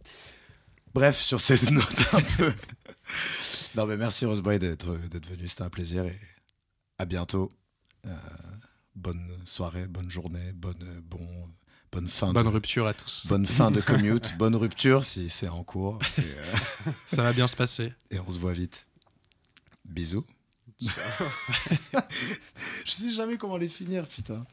bref sur cette note un peu non mais merci Roseboy d'être d'être venu c'était un plaisir et à bientôt. Euh, bonne soirée bonne journée bonne bon bonne fin Bonne de, rupture à tous. bonne fin de commute bonne rupture si c'est en cours. Et, euh, Ça va bien se passer. et on se voit vite. Bisous. Je sais jamais comment les finir putain